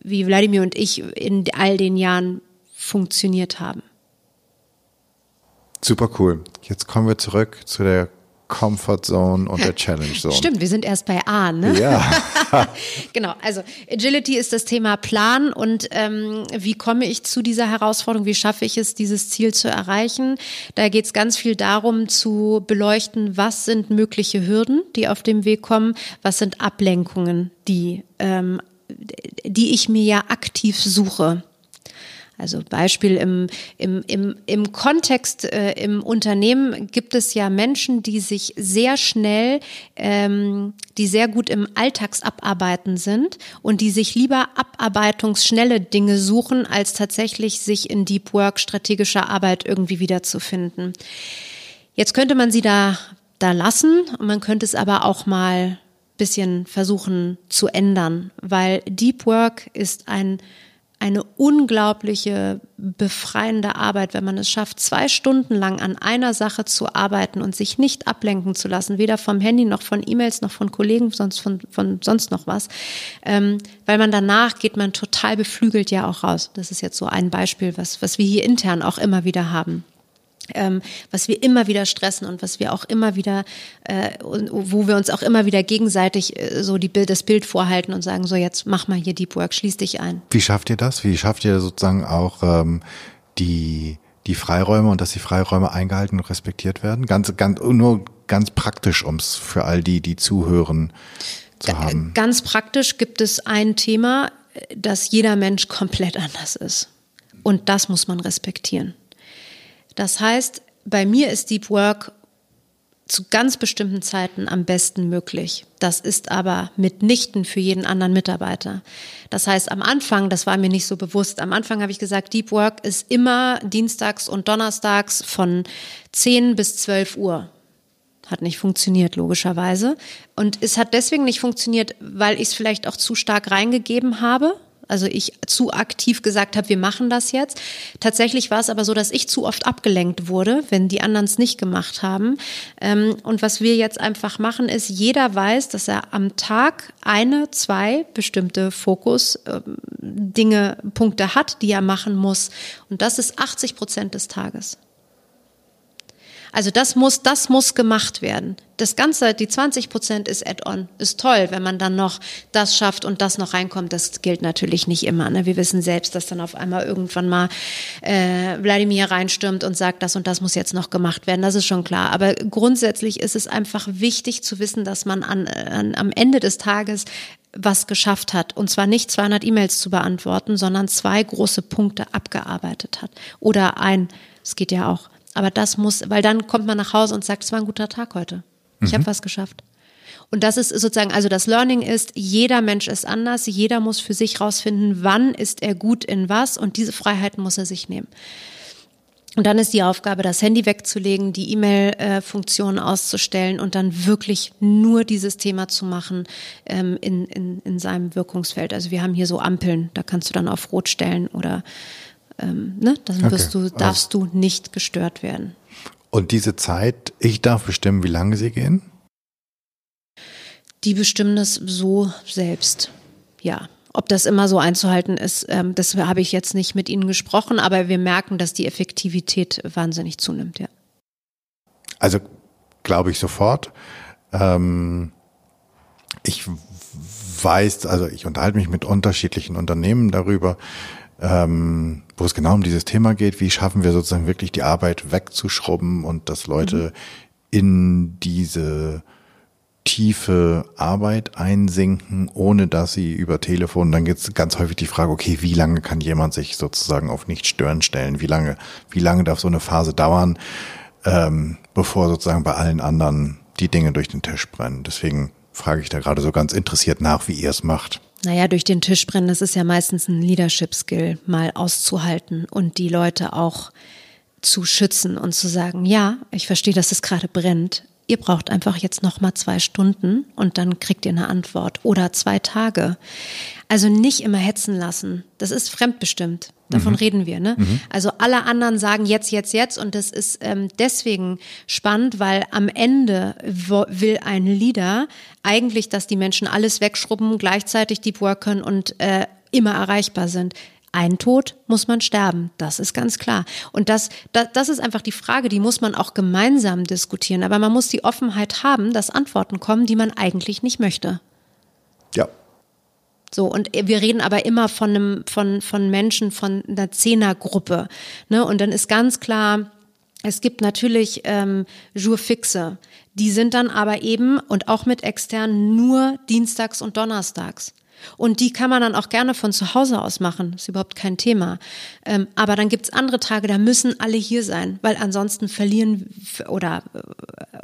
wie Wladimir und ich in all den Jahren funktioniert haben. Super cool. Jetzt kommen wir zurück zu der Comfort Zone und der Challenge Zone. Stimmt, wir sind erst bei A, ne? Ja. genau, also Agility ist das Thema Plan und ähm, wie komme ich zu dieser Herausforderung, wie schaffe ich es, dieses Ziel zu erreichen? Da geht es ganz viel darum zu beleuchten, was sind mögliche Hürden, die auf dem Weg kommen, was sind Ablenkungen, die, ähm, die ich mir ja aktiv suche. Also Beispiel im, im, im, im Kontext äh, im Unternehmen gibt es ja Menschen, die sich sehr schnell, ähm, die sehr gut im Alltagsabarbeiten sind und die sich lieber abarbeitungsschnelle Dinge suchen, als tatsächlich sich in Deep Work strategischer Arbeit irgendwie wiederzufinden. Jetzt könnte man sie da, da lassen und man könnte es aber auch mal bisschen versuchen zu ändern, weil Deep Work ist ein eine unglaubliche befreiende Arbeit, wenn man es schafft, zwei Stunden lang an einer Sache zu arbeiten und sich nicht ablenken zu lassen, weder vom Handy noch von E-Mails noch von Kollegen, sonst von, von sonst noch was, ähm, weil man danach geht man total beflügelt ja auch raus. Das ist jetzt so ein Beispiel, was, was wir hier intern auch immer wieder haben. Ähm, was wir immer wieder stressen und was wir auch immer wieder, äh, wo wir uns auch immer wieder gegenseitig äh, so die Bild, das Bild vorhalten und sagen, so jetzt mach mal hier Deep Work, schließ dich ein. Wie schafft ihr das? Wie schafft ihr sozusagen auch ähm, die die Freiräume und dass die Freiräume eingehalten und respektiert werden? Ganz, ganz, nur ganz praktisch, um es für all die, die zuhören, zu haben. Ganz praktisch gibt es ein Thema, dass jeder Mensch komplett anders ist. Und das muss man respektieren. Das heißt, bei mir ist Deep Work zu ganz bestimmten Zeiten am besten möglich. Das ist aber mitnichten für jeden anderen Mitarbeiter. Das heißt, am Anfang, das war mir nicht so bewusst, am Anfang habe ich gesagt, Deep Work ist immer dienstags und donnerstags von 10 bis 12 Uhr. Hat nicht funktioniert, logischerweise. Und es hat deswegen nicht funktioniert, weil ich es vielleicht auch zu stark reingegeben habe also ich zu aktiv gesagt habe, wir machen das jetzt. Tatsächlich war es aber so, dass ich zu oft abgelenkt wurde, wenn die anderen es nicht gemacht haben. Ähm, und was wir jetzt einfach machen, ist, jeder weiß, dass er am Tag eine, zwei bestimmte Fokus ähm, Punkte hat, die er machen muss. Und das ist 80 Prozent des Tages. Also das muss, das muss gemacht werden. Das Ganze, die 20 Prozent ist Add-on, ist toll, wenn man dann noch das schafft und das noch reinkommt. Das gilt natürlich nicht immer. Ne? Wir wissen selbst, dass dann auf einmal irgendwann mal äh, Wladimir reinstürmt und sagt, das und das muss jetzt noch gemacht werden. Das ist schon klar. Aber grundsätzlich ist es einfach wichtig zu wissen, dass man an, an, am Ende des Tages was geschafft hat. Und zwar nicht 200 E-Mails zu beantworten, sondern zwei große Punkte abgearbeitet hat. Oder ein, es geht ja auch, aber das muss, weil dann kommt man nach Hause und sagt, es war ein guter Tag heute. Ich mhm. habe was geschafft. Und das ist sozusagen, also das Learning ist, jeder Mensch ist anders, jeder muss für sich rausfinden, wann ist er gut in was und diese Freiheiten muss er sich nehmen. Und dann ist die Aufgabe, das Handy wegzulegen, die E-Mail-Funktion auszustellen und dann wirklich nur dieses Thema zu machen ähm, in, in, in seinem Wirkungsfeld. Also wir haben hier so Ampeln, da kannst du dann auf Rot stellen oder ähm, ne? dann wirst okay. du, darfst also. du nicht gestört werden. Und diese Zeit, ich darf bestimmen, wie lange sie gehen? Die bestimmen das so selbst, ja. Ob das immer so einzuhalten ist, ähm, das habe ich jetzt nicht mit Ihnen gesprochen, aber wir merken, dass die Effektivität wahnsinnig zunimmt, ja. Also glaube ich sofort. Ähm, ich weiß, also ich unterhalte mich mit unterschiedlichen Unternehmen darüber, ähm, wo es genau um dieses Thema geht, wie schaffen wir sozusagen wirklich die Arbeit wegzuschrubben und dass Leute mhm. in diese tiefe Arbeit einsinken, ohne dass sie über Telefon, dann gibt es ganz häufig die Frage, okay, wie lange kann jemand sich sozusagen auf nicht stören stellen? Wie lange, wie lange darf so eine Phase dauern, ähm, bevor sozusagen bei allen anderen die Dinge durch den Tisch brennen? Deswegen frage ich da gerade so ganz interessiert nach, wie ihr es macht. Naja, durch den Tisch brennen, das ist ja meistens ein Leadership-Skill, mal auszuhalten und die Leute auch zu schützen und zu sagen, ja, ich verstehe, dass es gerade brennt. Ihr braucht einfach jetzt noch mal zwei Stunden und dann kriegt ihr eine Antwort oder zwei Tage. Also nicht immer hetzen lassen. Das ist fremdbestimmt. Davon mhm. reden wir. Ne? Mhm. Also alle anderen sagen jetzt, jetzt, jetzt. Und das ist ähm, deswegen spannend, weil am Ende will ein Leader eigentlich, dass die Menschen alles wegschrubben, gleichzeitig deep worken und äh, immer erreichbar sind. Ein Tod muss man sterben, das ist ganz klar. Und das, das, das ist einfach die Frage, die muss man auch gemeinsam diskutieren. Aber man muss die Offenheit haben, dass Antworten kommen, die man eigentlich nicht möchte. Ja, so, und wir reden aber immer von einem, von, von Menschen, von einer Zehnergruppe. Ne? Und dann ist ganz klar, es gibt natürlich ähm, Jour fixe. Die sind dann aber eben und auch mit extern nur dienstags und donnerstags. Und die kann man dann auch gerne von zu Hause aus machen, ist überhaupt kein Thema. Ähm, aber dann gibt's andere Tage, da müssen alle hier sein, weil ansonsten verlieren oder,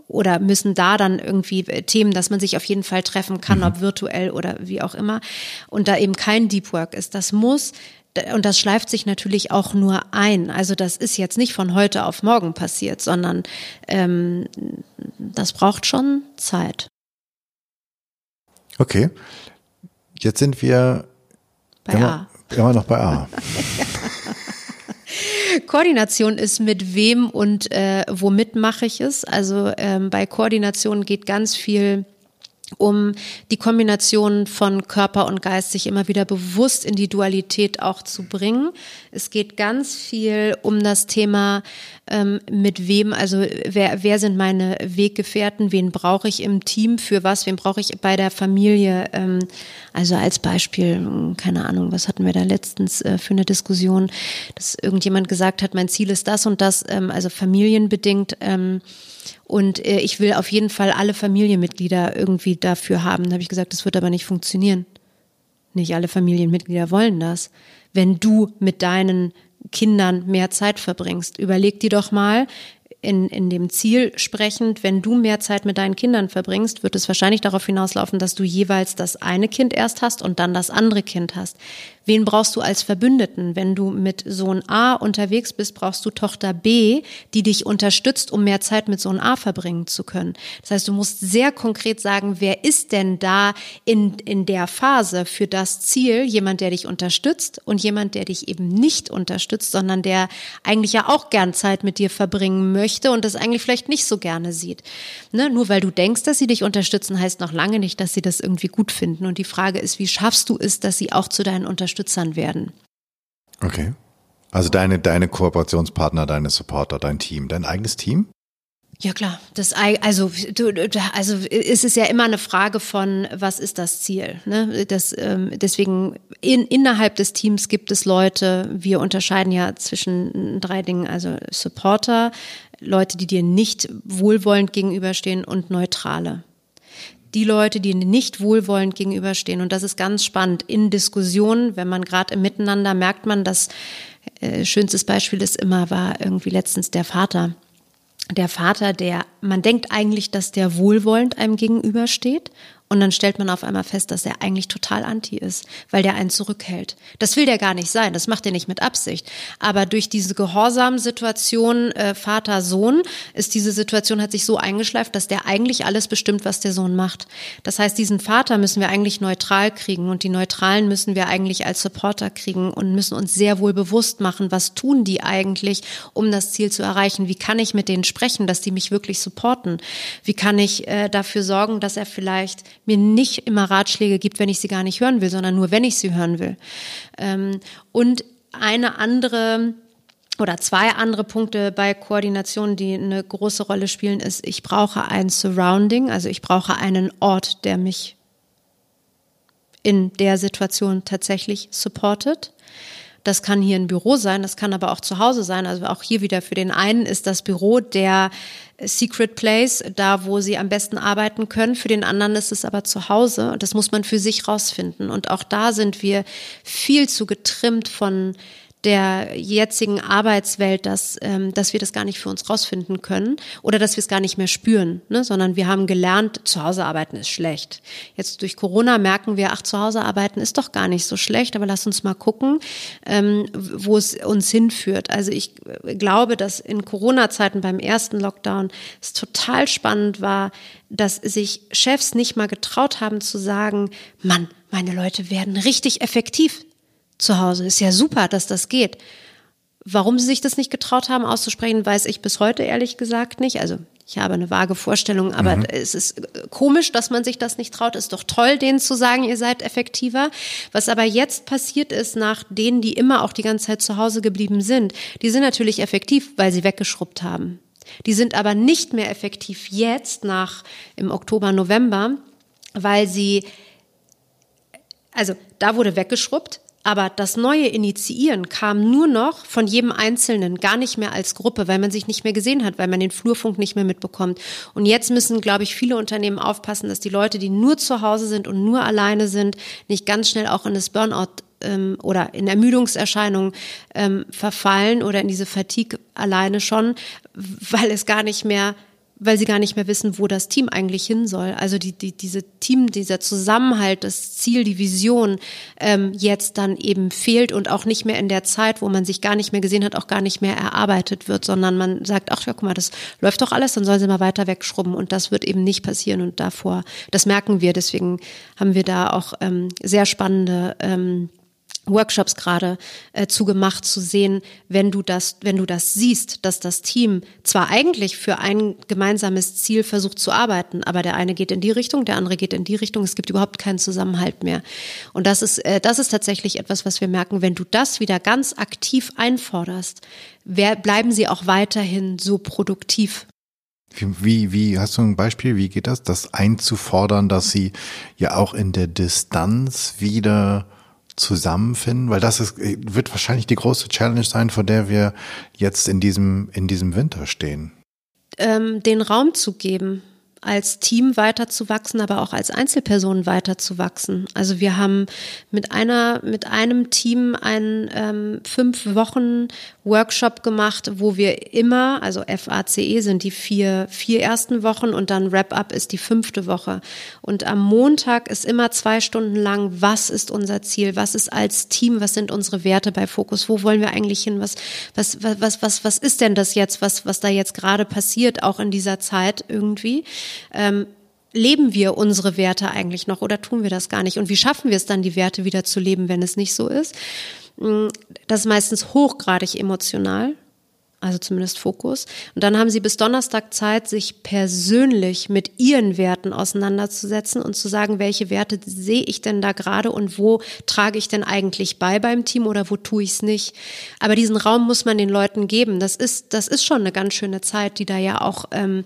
oder müssen da dann irgendwie Themen, dass man sich auf jeden Fall treffen kann, mhm. ob virtuell oder wie auch immer. Und da eben kein Deep Work ist. Das muss und das schleift sich natürlich auch nur ein. Also das ist jetzt nicht von heute auf morgen passiert, sondern ähm, das braucht schon Zeit. Okay. Jetzt sind wir bei immer, A. immer noch bei A. Koordination ist mit wem und äh, womit mache ich es. Also ähm, bei Koordination geht ganz viel um die Kombination von Körper und Geist sich immer wieder bewusst in die Dualität auch zu bringen. Es geht ganz viel um das Thema, ähm, mit wem, also wer, wer sind meine Weggefährten, wen brauche ich im Team für was, wen brauche ich bei der Familie. Ähm, also als Beispiel, keine Ahnung, was hatten wir da letztens äh, für eine Diskussion, dass irgendjemand gesagt hat, mein Ziel ist das und das, ähm, also familienbedingt. Ähm, und äh, ich will auf jeden Fall alle Familienmitglieder irgendwie dafür haben. Da habe ich gesagt, das wird aber nicht funktionieren. Nicht alle Familienmitglieder wollen das. Wenn du mit deinen Kindern mehr Zeit verbringst, überleg dir doch mal, in, in dem Ziel sprechend, wenn du mehr Zeit mit deinen Kindern verbringst, wird es wahrscheinlich darauf hinauslaufen, dass du jeweils das eine Kind erst hast und dann das andere Kind hast. Wen brauchst du als Verbündeten? Wenn du mit Sohn A unterwegs bist, brauchst du Tochter B, die dich unterstützt, um mehr Zeit mit Sohn A verbringen zu können. Das heißt, du musst sehr konkret sagen, wer ist denn da in, in der Phase für das Ziel? Jemand, der dich unterstützt und jemand, der dich eben nicht unterstützt, sondern der eigentlich ja auch gern Zeit mit dir verbringen möchte und das eigentlich vielleicht nicht so gerne sieht. Ne? Nur weil du denkst, dass sie dich unterstützen, heißt noch lange nicht, dass sie das irgendwie gut finden. Und die Frage ist, wie schaffst du es, dass sie auch zu deinen Unterstützern Unterstützern werden. Okay. Also deine, deine Kooperationspartner, deine Supporter, dein Team, dein eigenes Team? Ja klar, das also du, also es ist ja immer eine Frage von was ist das Ziel. Ne? Das, ähm, deswegen in, innerhalb des Teams gibt es Leute. Wir unterscheiden ja zwischen drei Dingen, also Supporter, Leute, die dir nicht wohlwollend gegenüberstehen und Neutrale die Leute, die nicht wohlwollend gegenüberstehen. Und das ist ganz spannend. In Diskussionen, wenn man gerade im Miteinander merkt man, dass äh, schönstes Beispiel ist immer, war irgendwie letztens der Vater. Der Vater, der, man denkt eigentlich, dass der wohlwollend einem gegenübersteht und dann stellt man auf einmal fest, dass er eigentlich total anti ist, weil der einen zurückhält. Das will der gar nicht sein, das macht er nicht mit Absicht. Aber durch diese Gehorsam-Situation äh, Vater-Sohn ist diese Situation hat sich so eingeschleift, dass der eigentlich alles bestimmt, was der Sohn macht. Das heißt, diesen Vater müssen wir eigentlich neutral kriegen und die Neutralen müssen wir eigentlich als Supporter kriegen und müssen uns sehr wohl bewusst machen, was tun die eigentlich, um das Ziel zu erreichen. Wie kann ich mit denen sprechen, dass die mich wirklich supporten? Wie kann ich äh, dafür sorgen, dass er vielleicht mir nicht immer Ratschläge gibt, wenn ich sie gar nicht hören will, sondern nur, wenn ich sie hören will. Ähm, und eine andere oder zwei andere Punkte bei Koordination, die eine große Rolle spielen, ist, ich brauche ein Surrounding, also ich brauche einen Ort, der mich in der Situation tatsächlich supportet. Das kann hier ein Büro sein, das kann aber auch zu Hause sein. Also auch hier wieder für den einen ist das Büro der Secret Place, da wo sie am besten arbeiten können. Für den anderen ist es aber zu Hause und das muss man für sich rausfinden. Und auch da sind wir viel zu getrimmt von der jetzigen Arbeitswelt, dass, ähm, dass wir das gar nicht für uns rausfinden können oder dass wir es gar nicht mehr spüren, ne? sondern wir haben gelernt, zu Hause arbeiten ist schlecht. Jetzt durch Corona merken wir, ach, zu Hause arbeiten ist doch gar nicht so schlecht, aber lass uns mal gucken, ähm, wo es uns hinführt. Also ich glaube, dass in Corona-Zeiten beim ersten Lockdown es total spannend war, dass sich Chefs nicht mal getraut haben zu sagen, Mann, meine Leute werden richtig effektiv zu Hause. Ist ja super, dass das geht. Warum sie sich das nicht getraut haben auszusprechen, weiß ich bis heute ehrlich gesagt nicht. Also ich habe eine vage Vorstellung, aber mhm. es ist komisch, dass man sich das nicht traut. Ist doch toll, denen zu sagen, ihr seid effektiver. Was aber jetzt passiert ist, nach denen, die immer auch die ganze Zeit zu Hause geblieben sind, die sind natürlich effektiv, weil sie weggeschrubbt haben. Die sind aber nicht mehr effektiv jetzt nach im Oktober, November, weil sie also da wurde weggeschrubbt, aber das neue Initiieren kam nur noch von jedem Einzelnen, gar nicht mehr als Gruppe, weil man sich nicht mehr gesehen hat, weil man den Flurfunk nicht mehr mitbekommt. Und jetzt müssen, glaube ich, viele Unternehmen aufpassen, dass die Leute, die nur zu Hause sind und nur alleine sind, nicht ganz schnell auch in das Burnout ähm, oder in Ermüdungserscheinungen ähm, verfallen oder in diese Fatigue alleine schon, weil es gar nicht mehr weil sie gar nicht mehr wissen, wo das Team eigentlich hin soll. Also die, die, diese Team, dieser Zusammenhalt, das Ziel, die Vision ähm, jetzt dann eben fehlt und auch nicht mehr in der Zeit, wo man sich gar nicht mehr gesehen hat, auch gar nicht mehr erarbeitet wird, sondern man sagt, ach ja, guck mal, das läuft doch alles, dann sollen sie mal weiter wegschrubben und das wird eben nicht passieren und davor, das merken wir, deswegen haben wir da auch ähm, sehr spannende ähm, Workshops gerade äh, zugemacht zu sehen, wenn du das, wenn du das siehst, dass das Team zwar eigentlich für ein gemeinsames Ziel versucht zu arbeiten, aber der eine geht in die Richtung, der andere geht in die Richtung, es gibt überhaupt keinen Zusammenhalt mehr. Und das ist, äh, das ist tatsächlich etwas, was wir merken, wenn du das wieder ganz aktiv einforderst, wer, bleiben sie auch weiterhin so produktiv. Wie, wie, hast du ein Beispiel, wie geht das, das einzufordern, dass sie ja auch in der Distanz wieder zusammenfinden? Weil das ist, wird wahrscheinlich die große Challenge sein, vor der wir jetzt in diesem, in diesem Winter stehen. Ähm, den Raum zu geben, als Team weiterzuwachsen, aber auch als Einzelperson weiterzuwachsen. Also wir haben mit einer, mit einem Team einen ähm, fünf Wochen Workshop gemacht, wo wir immer, also FACE sind die vier, vier ersten Wochen und dann Wrap-up ist die fünfte Woche. Und am Montag ist immer zwei Stunden lang, was ist unser Ziel? Was ist als Team? Was sind unsere Werte bei Fokus? Wo wollen wir eigentlich hin? Was, was, was, was, was ist denn das jetzt, was, was da jetzt gerade passiert, auch in dieser Zeit irgendwie? Ähm, leben wir unsere Werte eigentlich noch oder tun wir das gar nicht? Und wie schaffen wir es dann, die Werte wieder zu leben, wenn es nicht so ist? Mm, das ist meistens hochgradig emotional also zumindest Fokus. Und dann haben sie bis Donnerstag Zeit, sich persönlich mit ihren Werten auseinanderzusetzen und zu sagen, welche Werte sehe ich denn da gerade und wo trage ich denn eigentlich bei beim Team oder wo tue ich es nicht. Aber diesen Raum muss man den Leuten geben. Das ist, das ist schon eine ganz schöne Zeit, die da ja auch ähm,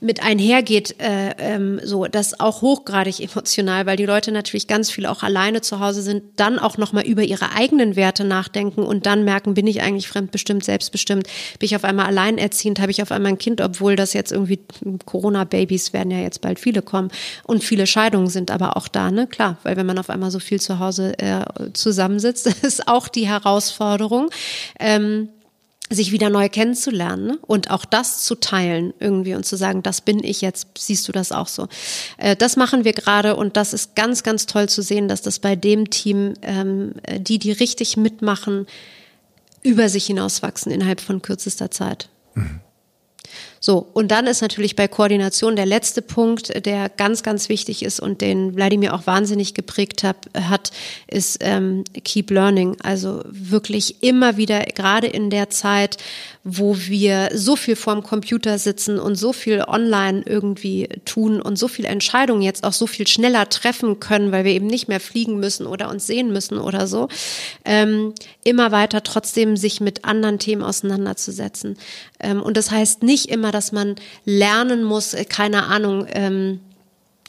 mit einhergeht, äh, ähm, so das auch hochgradig emotional, weil die Leute natürlich ganz viel auch alleine zu Hause sind, dann auch nochmal über ihre eigenen Werte nachdenken und dann merken, bin ich eigentlich fremdbestimmt, selbstbestimmt bin ich auf einmal alleinerziehend, habe ich auf einmal ein Kind, obwohl das jetzt irgendwie Corona-Babys werden ja jetzt bald viele kommen und viele Scheidungen sind aber auch da, ne? Klar, weil wenn man auf einmal so viel zu Hause äh, zusammensitzt, ist auch die Herausforderung. Ähm, sich wieder neu kennenzulernen ne? und auch das zu teilen irgendwie und zu sagen, das bin ich jetzt, siehst du das auch so. Äh, das machen wir gerade und das ist ganz, ganz toll zu sehen, dass das bei dem Team, ähm, die, die richtig mitmachen, über sich hinauswachsen innerhalb von kürzester Zeit. Mhm. So, und dann ist natürlich bei Koordination der letzte Punkt, der ganz, ganz wichtig ist und den Wladimir auch wahnsinnig geprägt hat, hat ist ähm, Keep Learning. Also wirklich immer wieder, gerade in der Zeit, wo wir so viel vorm Computer sitzen und so viel online irgendwie tun und so viele Entscheidungen jetzt auch so viel schneller treffen können, weil wir eben nicht mehr fliegen müssen oder uns sehen müssen oder so, ähm, immer weiter trotzdem sich mit anderen Themen auseinanderzusetzen. Ähm, und das heißt nicht immer, dass man lernen muss, äh, keine Ahnung, ähm,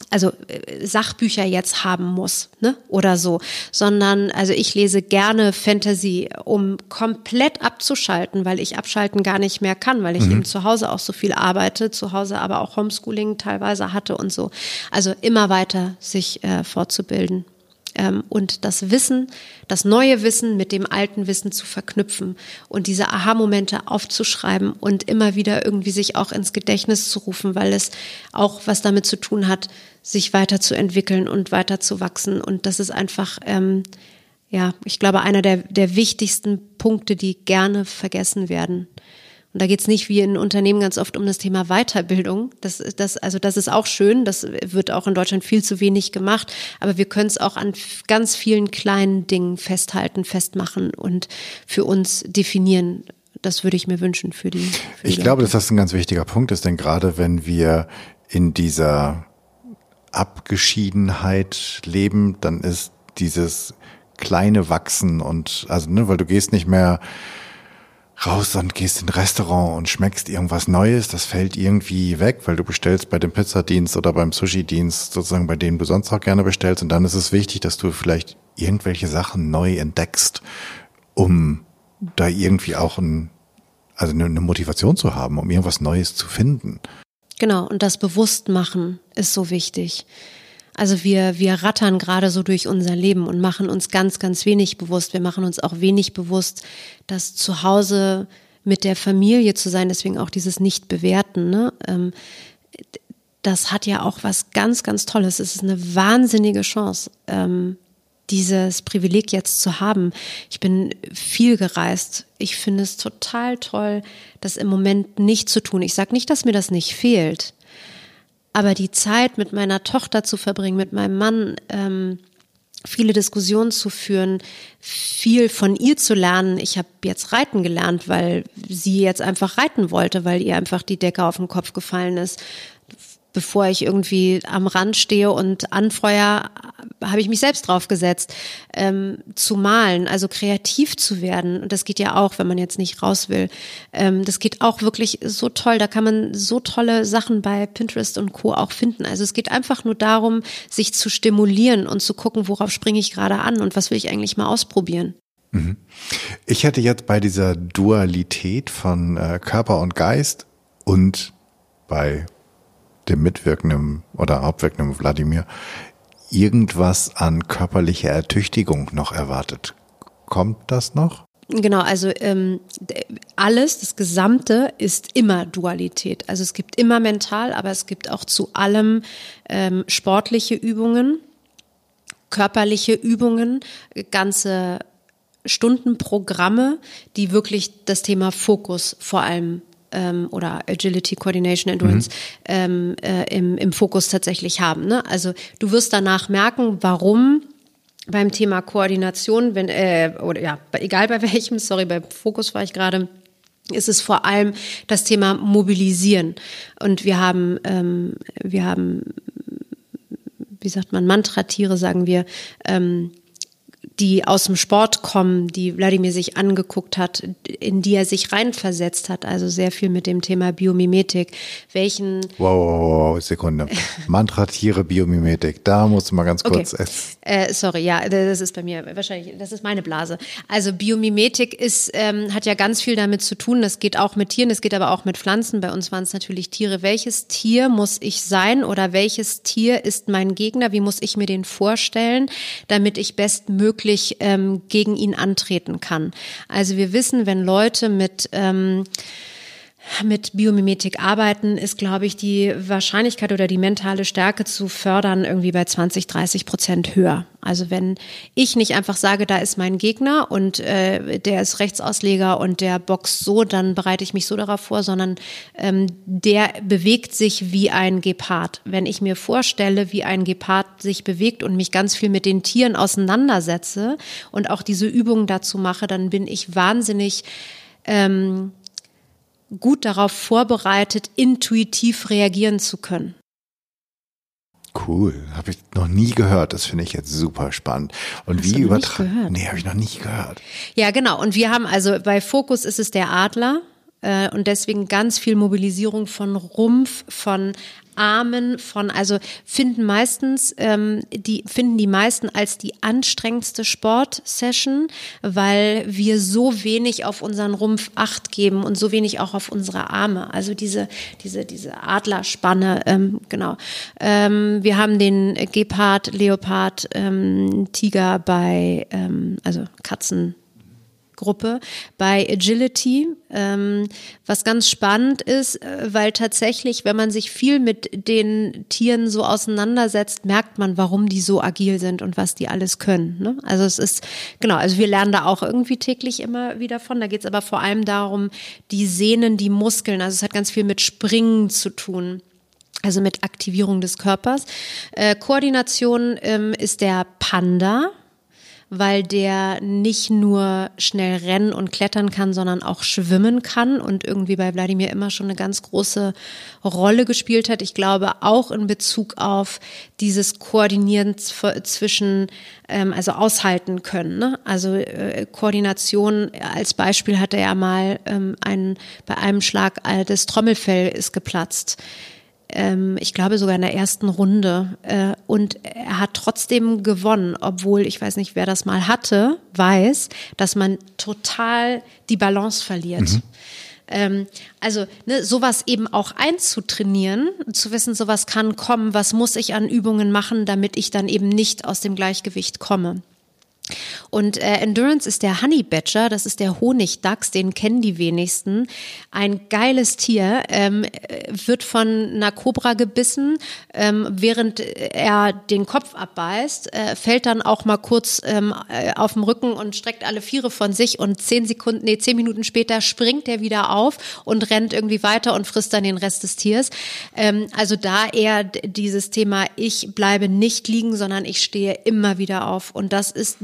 also äh, Sachbücher jetzt haben muss, ne? Oder so, sondern also ich lese gerne Fantasy, um komplett abzuschalten, weil ich abschalten gar nicht mehr kann, weil ich mhm. eben zu Hause auch so viel arbeite, zu Hause aber auch Homeschooling teilweise hatte und so. Also immer weiter sich äh, fortzubilden ähm, und das Wissen, das neue Wissen mit dem alten Wissen zu verknüpfen und diese Aha-Momente aufzuschreiben und immer wieder irgendwie sich auch ins Gedächtnis zu rufen, weil es auch was damit zu tun hat, sich weiterzuentwickeln und weiterzuwachsen. Und das ist einfach, ähm, ja, ich glaube, einer der, der wichtigsten Punkte, die gerne vergessen werden. Und da geht es nicht wie in Unternehmen ganz oft um das Thema Weiterbildung. Das, das, also das ist auch schön, das wird auch in Deutschland viel zu wenig gemacht, aber wir können es auch an ganz vielen kleinen Dingen festhalten, festmachen und für uns definieren. Das würde ich mir wünschen für die. Für ich die glaube, dass das ein ganz wichtiger Punkt ist, denn gerade wenn wir in dieser Abgeschiedenheit leben, dann ist dieses kleine Wachsen und also ne, weil du gehst nicht mehr raus und gehst in ein Restaurant und schmeckst irgendwas Neues, das fällt irgendwie weg, weil du bestellst bei dem Pizzadienst oder beim Sushi-Dienst sozusagen, bei denen du sonst auch gerne bestellst. Und dann ist es wichtig, dass du vielleicht irgendwelche Sachen neu entdeckst, um da irgendwie auch ein, also eine Motivation zu haben, um irgendwas Neues zu finden. Genau, und das Bewusstmachen ist so wichtig. Also wir, wir rattern gerade so durch unser Leben und machen uns ganz, ganz wenig bewusst. Wir machen uns auch wenig bewusst, dass zu Hause mit der Familie zu sein, deswegen auch dieses Nicht-Bewerten, ne? Ähm, das hat ja auch was ganz, ganz Tolles. Es ist eine wahnsinnige Chance, ähm, dieses Privileg jetzt zu haben. Ich bin viel gereist. Ich finde es total toll, das im Moment nicht zu tun. Ich sage nicht, dass mir das nicht fehlt. Aber die Zeit mit meiner Tochter zu verbringen, mit meinem Mann, ähm, viele Diskussionen zu führen, viel von ihr zu lernen. Ich habe jetzt reiten gelernt, weil sie jetzt einfach reiten wollte, weil ihr einfach die Decke auf den Kopf gefallen ist bevor ich irgendwie am Rand stehe und anfeuer, habe ich mich selbst draufgesetzt, ähm, zu malen, also kreativ zu werden. Und das geht ja auch, wenn man jetzt nicht raus will. Ähm, das geht auch wirklich so toll. Da kann man so tolle Sachen bei Pinterest und Co. auch finden. Also es geht einfach nur darum, sich zu stimulieren und zu gucken, worauf springe ich gerade an und was will ich eigentlich mal ausprobieren. Mhm. Ich hätte jetzt bei dieser Dualität von äh, Körper und Geist und bei dem mitwirkenden oder hauptwirkenden Wladimir irgendwas an körperlicher Ertüchtigung noch erwartet. Kommt das noch? Genau, also ähm, alles, das Gesamte ist immer Dualität. Also es gibt immer mental, aber es gibt auch zu allem ähm, sportliche Übungen, körperliche Übungen, ganze Stundenprogramme, die wirklich das Thema Fokus vor allem ähm, oder Agility, Coordination, Endurance mhm. ähm, äh, im, im Fokus tatsächlich haben. Ne? Also du wirst danach merken, warum beim Thema Koordination, wenn, äh, oder ja, egal bei welchem, sorry, beim Fokus war ich gerade, ist es vor allem das Thema Mobilisieren. Und wir haben, ähm, wir haben, wie sagt man, Mantratiere, sagen wir, ähm, die aus dem Sport kommen, die Wladimir sich angeguckt hat, in die er sich reinversetzt hat, also sehr viel mit dem Thema Biomimetik. Welchen. Wow, wow, wow Sekunde. Mantra, Tiere, Biomimetik. Da musst du mal ganz kurz. Okay. Äh, sorry, ja, das ist bei mir wahrscheinlich, das ist meine Blase. Also Biomimetik ist, ähm, hat ja ganz viel damit zu tun. Das geht auch mit Tieren, das geht aber auch mit Pflanzen. Bei uns waren es natürlich Tiere. Welches Tier muss ich sein oder welches Tier ist mein Gegner? Wie muss ich mir den vorstellen, damit ich bestmöglich wirklich ähm, gegen ihn antreten kann. Also wir wissen, wenn Leute mit ähm, mit Biomimetik arbeiten, ist, glaube ich, die Wahrscheinlichkeit oder die mentale Stärke zu fördern irgendwie bei 20, 30 Prozent höher. Also wenn ich nicht einfach sage, da ist mein Gegner und äh, der ist Rechtsausleger und der boxt so, dann bereite ich mich so darauf vor, sondern ähm, der bewegt sich wie ein Gepard. Wenn ich mir vorstelle, wie ein Gepard sich bewegt und mich ganz viel mit den Tieren auseinandersetze und auch diese Übungen dazu mache, dann bin ich wahnsinnig ähm, gut darauf vorbereitet, intuitiv reagieren zu können. Cool, habe ich noch nie gehört. Das finde ich jetzt super spannend. Und Hast wie übertragen? Nee, habe ich noch nicht gehört. Ja, genau. Und wir haben also bei Fokus ist es der Adler äh, und deswegen ganz viel Mobilisierung von Rumpf, von Armen von, also finden meistens, ähm, die finden die meisten als die anstrengendste Sportsession, weil wir so wenig auf unseren Rumpf Acht geben und so wenig auch auf unsere Arme. Also diese, diese, diese Adlerspanne, ähm, genau. Ähm, wir haben den Gepard, Leopard, ähm, Tiger bei, ähm, also Katzen, Gruppe bei Agility, ähm, was ganz spannend ist, äh, weil tatsächlich, wenn man sich viel mit den Tieren so auseinandersetzt, merkt man, warum die so agil sind und was die alles können. Ne? Also es ist, genau, also wir lernen da auch irgendwie täglich immer wieder von. Da geht es aber vor allem darum, die Sehnen, die Muskeln, also es hat ganz viel mit Springen zu tun. Also mit Aktivierung des Körpers. Äh, Koordination ähm, ist der Panda weil der nicht nur schnell rennen und klettern kann, sondern auch schwimmen kann und irgendwie bei Wladimir immer schon eine ganz große Rolle gespielt hat. Ich glaube auch in Bezug auf dieses Koordinieren zwischen, ähm, also aushalten können. Ne? Also äh, Koordination als Beispiel hatte er mal ähm, einen, bei einem Schlag äh, das Trommelfell ist geplatzt ähm, ich glaube sogar in der ersten Runde. Äh, und er hat trotzdem gewonnen, obwohl, ich weiß nicht, wer das mal hatte, weiß, dass man total die Balance verliert. Mhm. Ähm, also ne, sowas eben auch einzutrainieren, zu wissen, sowas kann kommen, was muss ich an Übungen machen, damit ich dann eben nicht aus dem Gleichgewicht komme. Und äh, Endurance ist der Honey Badger, das ist der Honigdachs, den kennen die wenigsten. Ein geiles Tier, ähm, wird von einer Kobra gebissen, ähm, während er den Kopf abbeißt, äh, fällt dann auch mal kurz ähm, äh, auf dem Rücken und streckt alle Viere von sich und zehn Sekunden, nee, zehn Minuten später springt er wieder auf und rennt irgendwie weiter und frisst dann den Rest des Tiers. Ähm, also da eher dieses Thema, ich bleibe nicht liegen, sondern ich stehe immer wieder auf. Und das ist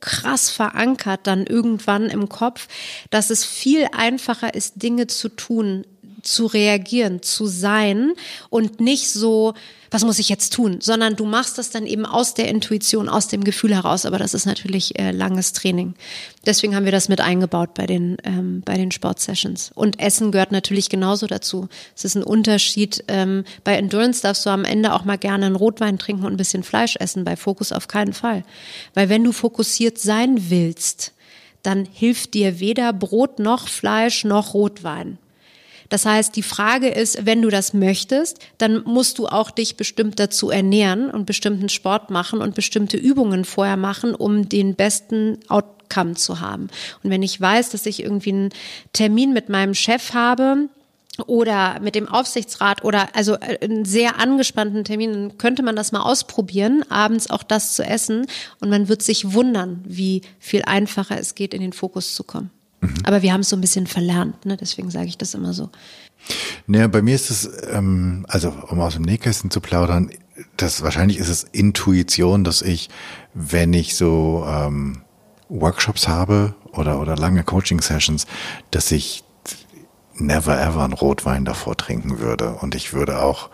krass verankert dann irgendwann im Kopf, dass es viel einfacher ist, Dinge zu tun, zu reagieren, zu sein und nicht so, was muss ich jetzt tun, sondern du machst das dann eben aus der Intuition, aus dem Gefühl heraus. Aber das ist natürlich äh, langes Training. Deswegen haben wir das mit eingebaut bei den, ähm, bei den Sportsessions. Und Essen gehört natürlich genauso dazu. Es ist ein Unterschied. Ähm, bei Endurance darfst du am Ende auch mal gerne einen Rotwein trinken und ein bisschen Fleisch essen. Bei Fokus auf keinen Fall. Weil wenn du fokussiert sein willst, dann hilft dir weder Brot noch Fleisch noch Rotwein. Das heißt, die Frage ist, wenn du das möchtest, dann musst du auch dich bestimmt dazu ernähren und bestimmten Sport machen und bestimmte Übungen vorher machen, um den besten Outcome zu haben. Und wenn ich weiß, dass ich irgendwie einen Termin mit meinem Chef habe, oder mit dem Aufsichtsrat oder also äh, einen sehr angespannten Termin, dann könnte man das mal ausprobieren, abends auch das zu essen und man wird sich wundern, wie viel einfacher es geht, in den Fokus zu kommen. Mhm. Aber wir haben es so ein bisschen verlernt, ne? deswegen sage ich das immer so. Naja, bei mir ist es, ähm, also um aus dem Nähkästchen zu plaudern, das wahrscheinlich ist es Intuition, dass ich, wenn ich so ähm, Workshops habe oder, oder lange Coaching-Sessions, dass ich never ever einen Rotwein davor trinken würde. Und ich würde auch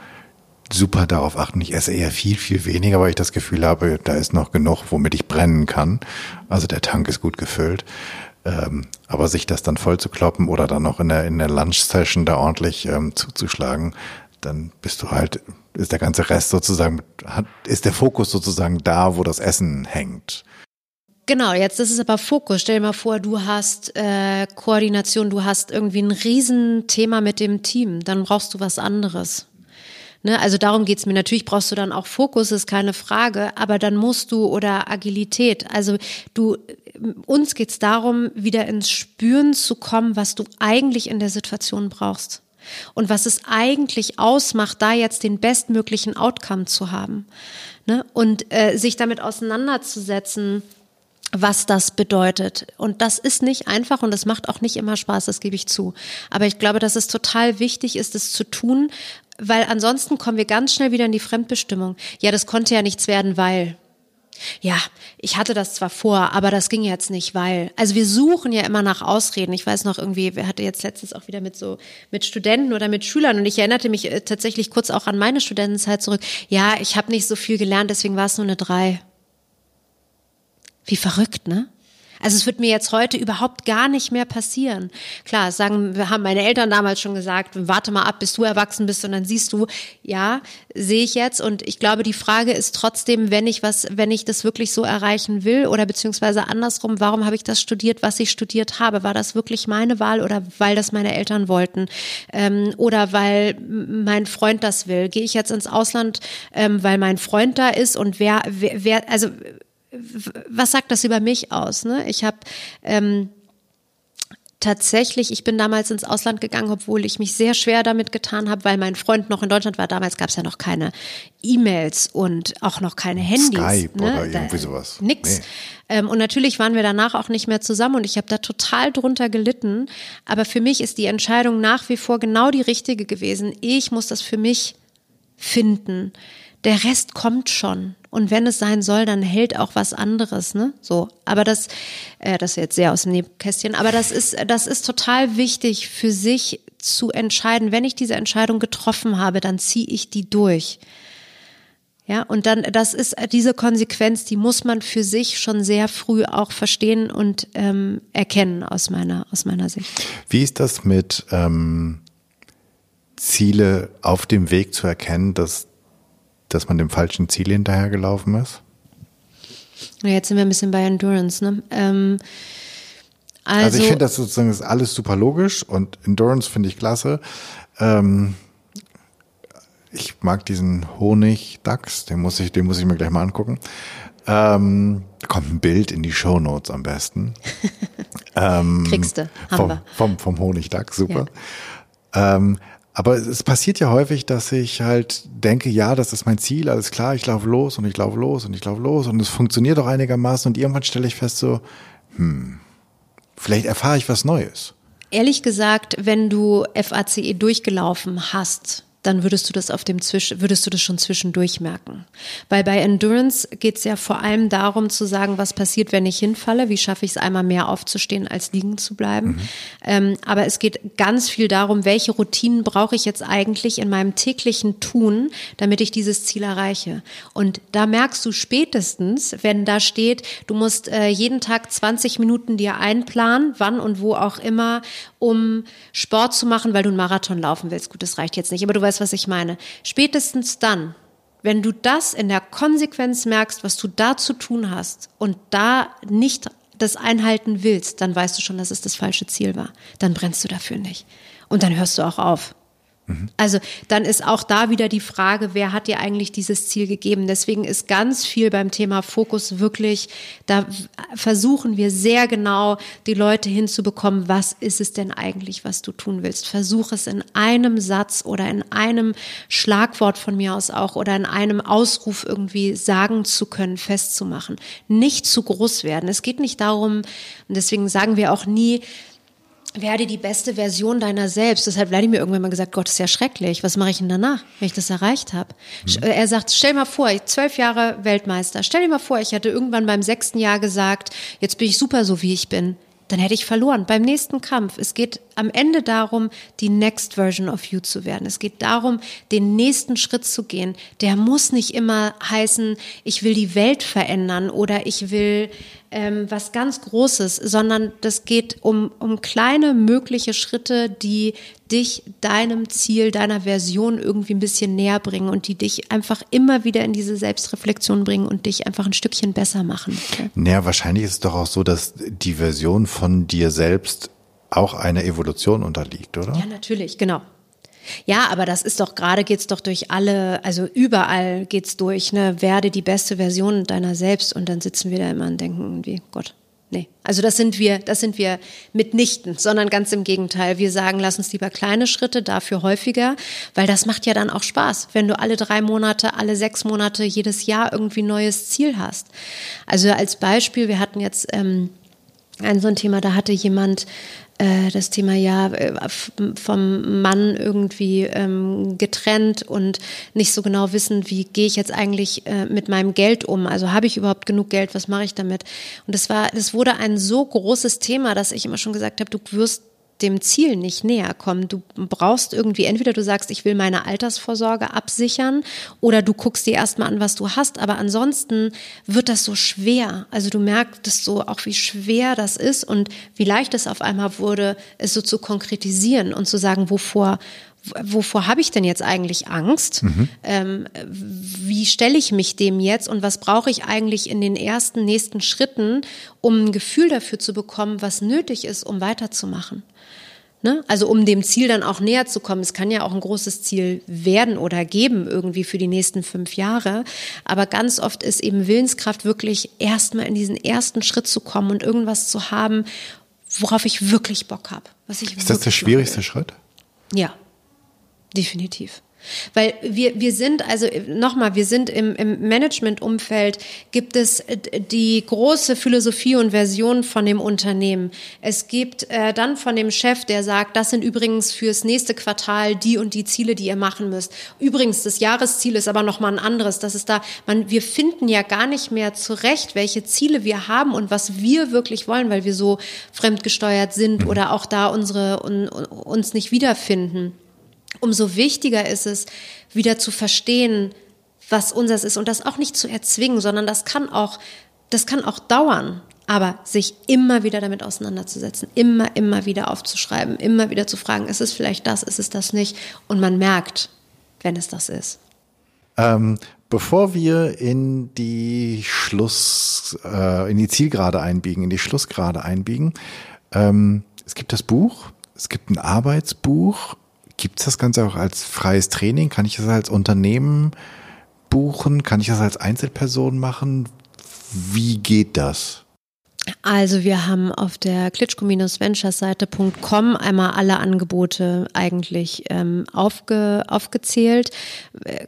super darauf achten. Ich esse eher viel, viel weniger, weil ich das Gefühl habe, da ist noch genug, womit ich brennen kann. Also der Tank ist gut gefüllt. Ähm, aber sich das dann voll zu kloppen oder dann noch in der, in der Lunch-Session da ordentlich ähm, zuzuschlagen, dann bist du halt, ist der ganze Rest sozusagen, hat, ist der Fokus sozusagen da, wo das Essen hängt. Genau, jetzt ist es aber Fokus. Stell dir mal vor, du hast äh, Koordination, du hast irgendwie ein Riesenthema mit dem Team, dann brauchst du was anderes. Ne, also darum geht's mir. Natürlich brauchst du dann auch Fokus, ist keine Frage, aber dann musst du oder Agilität. Also du, uns geht's darum, wieder ins Spüren zu kommen, was du eigentlich in der Situation brauchst. Und was es eigentlich ausmacht, da jetzt den bestmöglichen Outcome zu haben. Ne? Und äh, sich damit auseinanderzusetzen, was das bedeutet. Und das ist nicht einfach und das macht auch nicht immer Spaß, das gebe ich zu. Aber ich glaube, dass es total wichtig ist, es zu tun, weil ansonsten kommen wir ganz schnell wieder in die Fremdbestimmung. Ja, das konnte ja nichts werden, weil. Ja, ich hatte das zwar vor, aber das ging jetzt nicht, weil. Also wir suchen ja immer nach Ausreden. Ich weiß noch irgendwie, wir hatten jetzt letztens auch wieder mit so mit Studenten oder mit Schülern und ich erinnerte mich äh, tatsächlich kurz auch an meine Studentenzeit zurück. Ja, ich habe nicht so viel gelernt, deswegen war es nur eine drei. Wie verrückt, ne? Also es wird mir jetzt heute überhaupt gar nicht mehr passieren. Klar, sagen, wir haben meine Eltern damals schon gesagt, warte mal ab, bis du erwachsen bist und dann siehst du, ja, sehe ich jetzt. Und ich glaube, die Frage ist trotzdem, wenn ich was, wenn ich das wirklich so erreichen will oder beziehungsweise andersrum, warum habe ich das studiert, was ich studiert habe? War das wirklich meine Wahl oder weil das meine Eltern wollten? Ähm, oder weil mein Freund das will? Gehe ich jetzt ins Ausland, ähm, weil mein Freund da ist und wer, wer, wer also was sagt das über mich aus? Ne? Ich habe ähm, tatsächlich, ich bin damals ins Ausland gegangen, obwohl ich mich sehr schwer damit getan habe, weil mein Freund noch in Deutschland war. Damals gab es ja noch keine E-Mails und auch noch keine Handys. Skype ne? oder irgendwie sowas. Nix. Nee. Ähm, und natürlich waren wir danach auch nicht mehr zusammen und ich habe da total drunter gelitten. Aber für mich ist die Entscheidung nach wie vor genau die richtige gewesen. Ich muss das für mich finden. Der Rest kommt schon. Und wenn es sein soll, dann hält auch was anderes, ne? So. Aber das, äh, das ist jetzt sehr aus dem Nebenkästchen, aber das ist, das ist total wichtig für sich zu entscheiden. Wenn ich diese Entscheidung getroffen habe, dann ziehe ich die durch. Ja, und dann, das ist diese Konsequenz, die muss man für sich schon sehr früh auch verstehen und ähm, erkennen aus meiner, aus meiner Sicht. Wie ist das mit ähm, Ziele auf dem Weg zu erkennen, dass dass man dem falschen Ziel hinterhergelaufen ist? Jetzt sind wir ein bisschen bei Endurance, ne? Ähm, also, also, ich finde das sozusagen ist alles super logisch und Endurance finde ich klasse. Ähm, ich mag diesen Honigdachs, den muss ich, den muss ich mir gleich mal angucken. Ähm, kommt ein Bild in die Shownotes am besten. ähm, Kriegst du, haben vom, wir. Vom, vom Honigdachs, super. Ja. Ähm, aber es passiert ja häufig, dass ich halt denke, ja, das ist mein Ziel, alles klar, ich laufe los und ich laufe los und ich laufe los und es funktioniert auch einigermaßen und irgendwann stelle ich fest so, hm, vielleicht erfahre ich was Neues. Ehrlich gesagt, wenn du FACE durchgelaufen hast, dann würdest du das auf dem Zwisch würdest du das schon zwischendurch merken. Weil bei Endurance geht es ja vor allem darum zu sagen, was passiert, wenn ich hinfalle, wie schaffe ich es einmal mehr aufzustehen, als liegen zu bleiben. Mhm. Ähm, aber es geht ganz viel darum, welche Routinen brauche ich jetzt eigentlich in meinem täglichen Tun, damit ich dieses Ziel erreiche. Und da merkst du spätestens, wenn da steht, du musst äh, jeden Tag 20 Minuten dir einplanen, wann und wo auch immer, um Sport zu machen, weil du einen Marathon laufen willst. Gut, das reicht jetzt nicht, aber du weißt, was ich meine. Spätestens dann, wenn du das in der Konsequenz merkst, was du da zu tun hast und da nicht das einhalten willst, dann weißt du schon, dass es das falsche Ziel war. Dann brennst du dafür nicht. Und dann hörst du auch auf. Also dann ist auch da wieder die Frage, wer hat dir eigentlich dieses Ziel gegeben? Deswegen ist ganz viel beim Thema Fokus wirklich, da versuchen wir sehr genau, die Leute hinzubekommen, was ist es denn eigentlich, was du tun willst? Versuch es in einem Satz oder in einem Schlagwort von mir aus auch oder in einem Ausruf irgendwie sagen zu können, festzumachen. Nicht zu groß werden. Es geht nicht darum, und deswegen sagen wir auch nie, werde die beste Version deiner selbst. Das hat Wladimir irgendwann mal gesagt, Gott ist ja schrecklich. Was mache ich denn danach, wenn ich das erreicht habe? Mhm. Er sagt, stell mal vor, ich zwölf Jahre Weltmeister. Stell dir mal vor, ich hatte irgendwann beim sechsten Jahr gesagt, jetzt bin ich super so, wie ich bin. Dann hätte ich verloren beim nächsten Kampf. Es geht am Ende darum, die Next Version of You zu werden. Es geht darum, den nächsten Schritt zu gehen. Der muss nicht immer heißen, ich will die Welt verändern oder ich will ähm, was ganz Großes, sondern das geht um, um kleine mögliche Schritte, die dich deinem Ziel, deiner Version irgendwie ein bisschen näher bringen und die dich einfach immer wieder in diese Selbstreflexion bringen und dich einfach ein Stückchen besser machen. Naja, wahrscheinlich ist es doch auch so, dass die Version von dir selbst auch einer Evolution unterliegt, oder? Ja, natürlich, genau. Ja, aber das ist doch gerade geht's doch durch alle, also überall geht's durch, ne, werde die beste Version deiner selbst und dann sitzen wir da immer und denken irgendwie, Gott, nee. Also das sind wir, das sind wir mitnichten, sondern ganz im Gegenteil. Wir sagen, lass uns lieber kleine Schritte, dafür häufiger, weil das macht ja dann auch Spaß, wenn du alle drei Monate, alle sechs Monate, jedes Jahr irgendwie ein neues Ziel hast. Also als Beispiel, wir hatten jetzt ähm, ein so ein Thema, da hatte jemand das Thema ja äh, vom Mann irgendwie ähm, getrennt und nicht so genau wissen, wie gehe ich jetzt eigentlich äh, mit meinem Geld um? Also habe ich überhaupt genug Geld? Was mache ich damit? Und das war, das wurde ein so großes Thema, dass ich immer schon gesagt habe, du wirst dem Ziel nicht näher kommen. Du brauchst irgendwie, entweder du sagst, ich will meine Altersvorsorge absichern oder du guckst dir erstmal an, was du hast. Aber ansonsten wird das so schwer. Also du merkst so auch, wie schwer das ist und wie leicht es auf einmal wurde, es so zu konkretisieren und zu sagen, wovor wovor habe ich denn jetzt eigentlich Angst? Mhm. Ähm, wie stelle ich mich dem jetzt und was brauche ich eigentlich in den ersten nächsten Schritten, um ein Gefühl dafür zu bekommen, was nötig ist, um weiterzumachen? Ne? Also um dem Ziel dann auch näher zu kommen. Es kann ja auch ein großes Ziel werden oder geben irgendwie für die nächsten fünf Jahre. Aber ganz oft ist eben Willenskraft wirklich erstmal in diesen ersten Schritt zu kommen und irgendwas zu haben, worauf ich wirklich Bock habe. ist das der schwierigste Schritt? Ja, definitiv. Weil wir, wir sind, also nochmal, wir sind im, im Management-Umfeld, gibt es die große Philosophie und Version von dem Unternehmen. Es gibt äh, dann von dem Chef, der sagt, das sind übrigens fürs nächste Quartal die und die Ziele, die ihr machen müsst. Übrigens, das Jahresziel ist aber nochmal ein anderes. Das ist da, man, wir finden ja gar nicht mehr zurecht, welche Ziele wir haben und was wir wirklich wollen, weil wir so fremdgesteuert sind mhm. oder auch da unsere, un, uns nicht wiederfinden umso wichtiger ist es, wieder zu verstehen, was unseres ist und das auch nicht zu erzwingen, sondern das kann auch, das kann auch dauern. Aber sich immer wieder damit auseinanderzusetzen, immer, immer wieder aufzuschreiben, immer wieder zu fragen, ist es vielleicht das, ist es das nicht? Und man merkt, wenn es das ist. Ähm, bevor wir in die Schluss, äh, in die Zielgerade einbiegen, in die Schlussgerade einbiegen, ähm, es gibt das Buch, es gibt ein Arbeitsbuch Gibt es das Ganze auch als freies Training? Kann ich das als Unternehmen buchen? Kann ich das als Einzelperson machen? Wie geht das? Also wir haben auf der klitschko-ventureseite.com einmal alle Angebote eigentlich ähm, aufge, aufgezählt.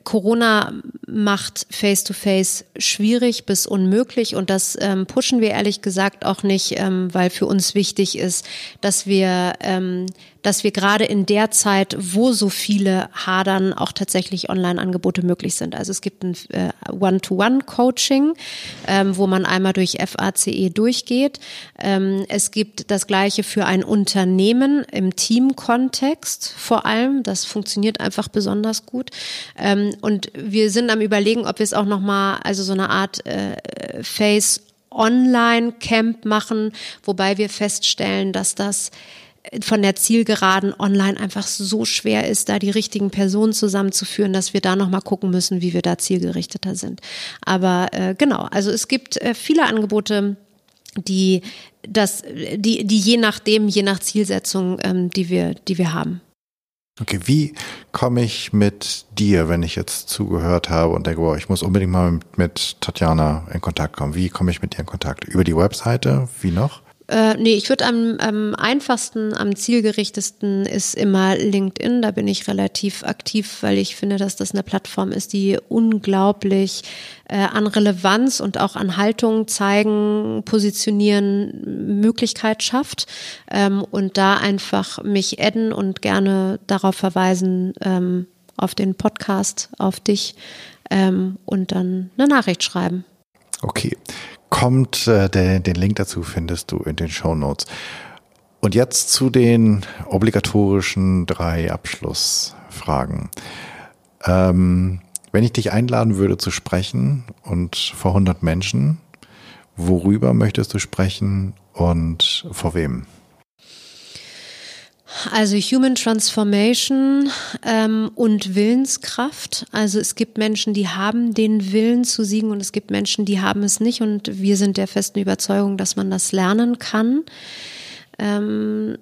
Corona macht Face-to-Face -face schwierig bis unmöglich und das ähm, pushen wir ehrlich gesagt auch nicht, ähm, weil für uns wichtig ist, dass wir ähm, dass wir gerade in der Zeit, wo so viele hadern, auch tatsächlich Online-Angebote möglich sind. Also es gibt ein äh, One-to-One-Coaching, ähm, wo man einmal durch FACE durchgeht. Ähm, es gibt das Gleiche für ein Unternehmen im Team-Kontext vor allem. Das funktioniert einfach besonders gut. Ähm, und wir sind am überlegen, ob wir es auch nochmal, also so eine Art äh, Face Online-Camp machen, wobei wir feststellen, dass das von der Zielgeraden online einfach so schwer ist, da die richtigen Personen zusammenzuführen, dass wir da nochmal gucken müssen, wie wir da zielgerichteter sind. Aber äh, genau, also es gibt äh, viele Angebote, die das, die, die je nachdem, je nach Zielsetzung, ähm, die wir, die wir haben. Okay, wie komme ich mit dir, wenn ich jetzt zugehört habe und denke, boah, ich muss unbedingt mal mit, mit Tatjana in Kontakt kommen? Wie komme ich mit dir in Kontakt? Über die Webseite? Wie noch? Äh, nee, ich würde am, am einfachsten, am zielgerichtesten ist immer LinkedIn. Da bin ich relativ aktiv, weil ich finde, dass das eine Plattform ist, die unglaublich äh, an Relevanz und auch an Haltung zeigen, positionieren, Möglichkeit schafft. Ähm, und da einfach mich adden und gerne darauf verweisen, ähm, auf den Podcast, auf dich ähm, und dann eine Nachricht schreiben. Okay kommt. Äh, der, den Link dazu findest du in den Show Notes. Und jetzt zu den obligatorischen drei Abschlussfragen. Ähm, wenn ich dich einladen würde zu sprechen und vor 100 Menschen, worüber möchtest du sprechen und vor wem? Also Human Transformation ähm, und Willenskraft. Also es gibt Menschen, die haben den Willen zu siegen und es gibt Menschen, die haben es nicht. Und wir sind der festen Überzeugung, dass man das lernen kann. Ähm,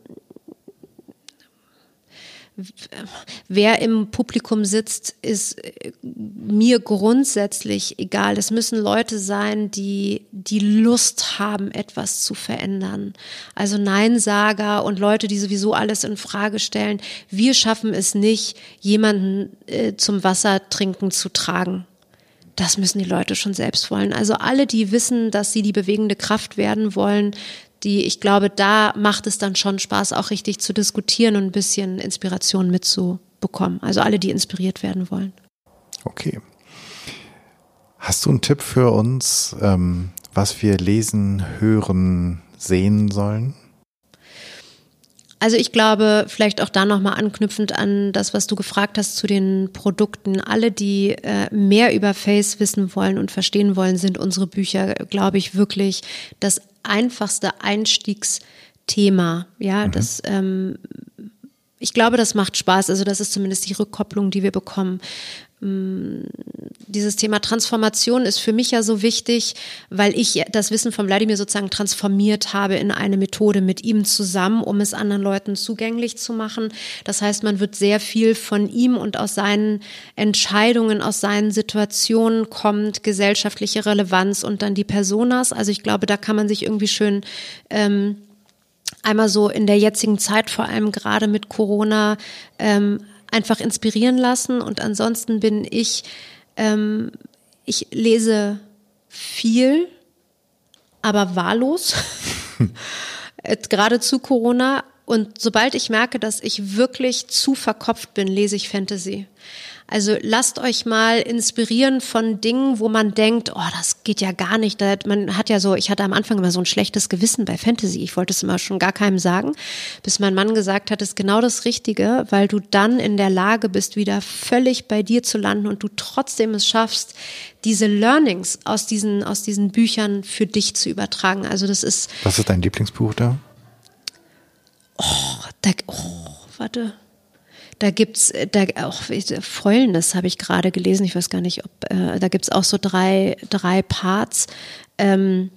wer im Publikum sitzt, ist äh, mir grundsätzlich egal. Es müssen Leute sein, die die Lust haben, etwas zu verändern. Also Neinsager und Leute, die sowieso alles in Frage stellen. Wir schaffen es nicht, jemanden äh, zum Wassertrinken zu tragen. Das müssen die Leute schon selbst wollen. Also alle, die wissen, dass sie die bewegende Kraft werden wollen, die, ich glaube, da macht es dann schon Spaß, auch richtig zu diskutieren und ein bisschen Inspiration mitzubekommen. Also alle, die inspiriert werden wollen. Okay. Hast du einen Tipp für uns, ähm, was wir lesen, hören, sehen sollen? Also ich glaube, vielleicht auch da nochmal anknüpfend an das, was du gefragt hast zu den Produkten. Alle, die äh, mehr über Face wissen wollen und verstehen wollen, sind unsere Bücher, glaube ich, wirklich das einfachste Einstiegsthema. Ja, mhm. das ähm, ich glaube, das macht Spaß. Also das ist zumindest die Rückkopplung, die wir bekommen. Mm, dieses Thema Transformation ist für mich ja so wichtig, weil ich das Wissen von Wladimir sozusagen transformiert habe in eine Methode mit ihm zusammen, um es anderen Leuten zugänglich zu machen. Das heißt, man wird sehr viel von ihm und aus seinen Entscheidungen, aus seinen Situationen kommt, gesellschaftliche Relevanz und dann die Personas. Also ich glaube, da kann man sich irgendwie schön ähm, einmal so in der jetzigen Zeit, vor allem gerade mit Corona, ähm, einfach inspirieren lassen. Und ansonsten bin ich, ähm, ich lese viel, aber wahllos, gerade zu Corona. Und sobald ich merke, dass ich wirklich zu verkopft bin, lese ich Fantasy. Also lasst euch mal inspirieren von Dingen, wo man denkt, oh, das geht ja gar nicht. Man hat ja so, ich hatte am Anfang immer so ein schlechtes Gewissen bei Fantasy. Ich wollte es immer schon gar keinem sagen, bis mein Mann gesagt hat, es ist genau das Richtige, weil du dann in der Lage bist, wieder völlig bei dir zu landen und du trotzdem es schaffst, diese Learnings aus diesen, aus diesen Büchern für dich zu übertragen. Also das ist. Was ist dein Lieblingsbuch da? Oh, da, oh warte. Da gibt's äh, da auch Fäulnis habe ich gerade gelesen. Ich weiß gar nicht, ob äh, da gibt's auch so drei drei Parts. Ähm,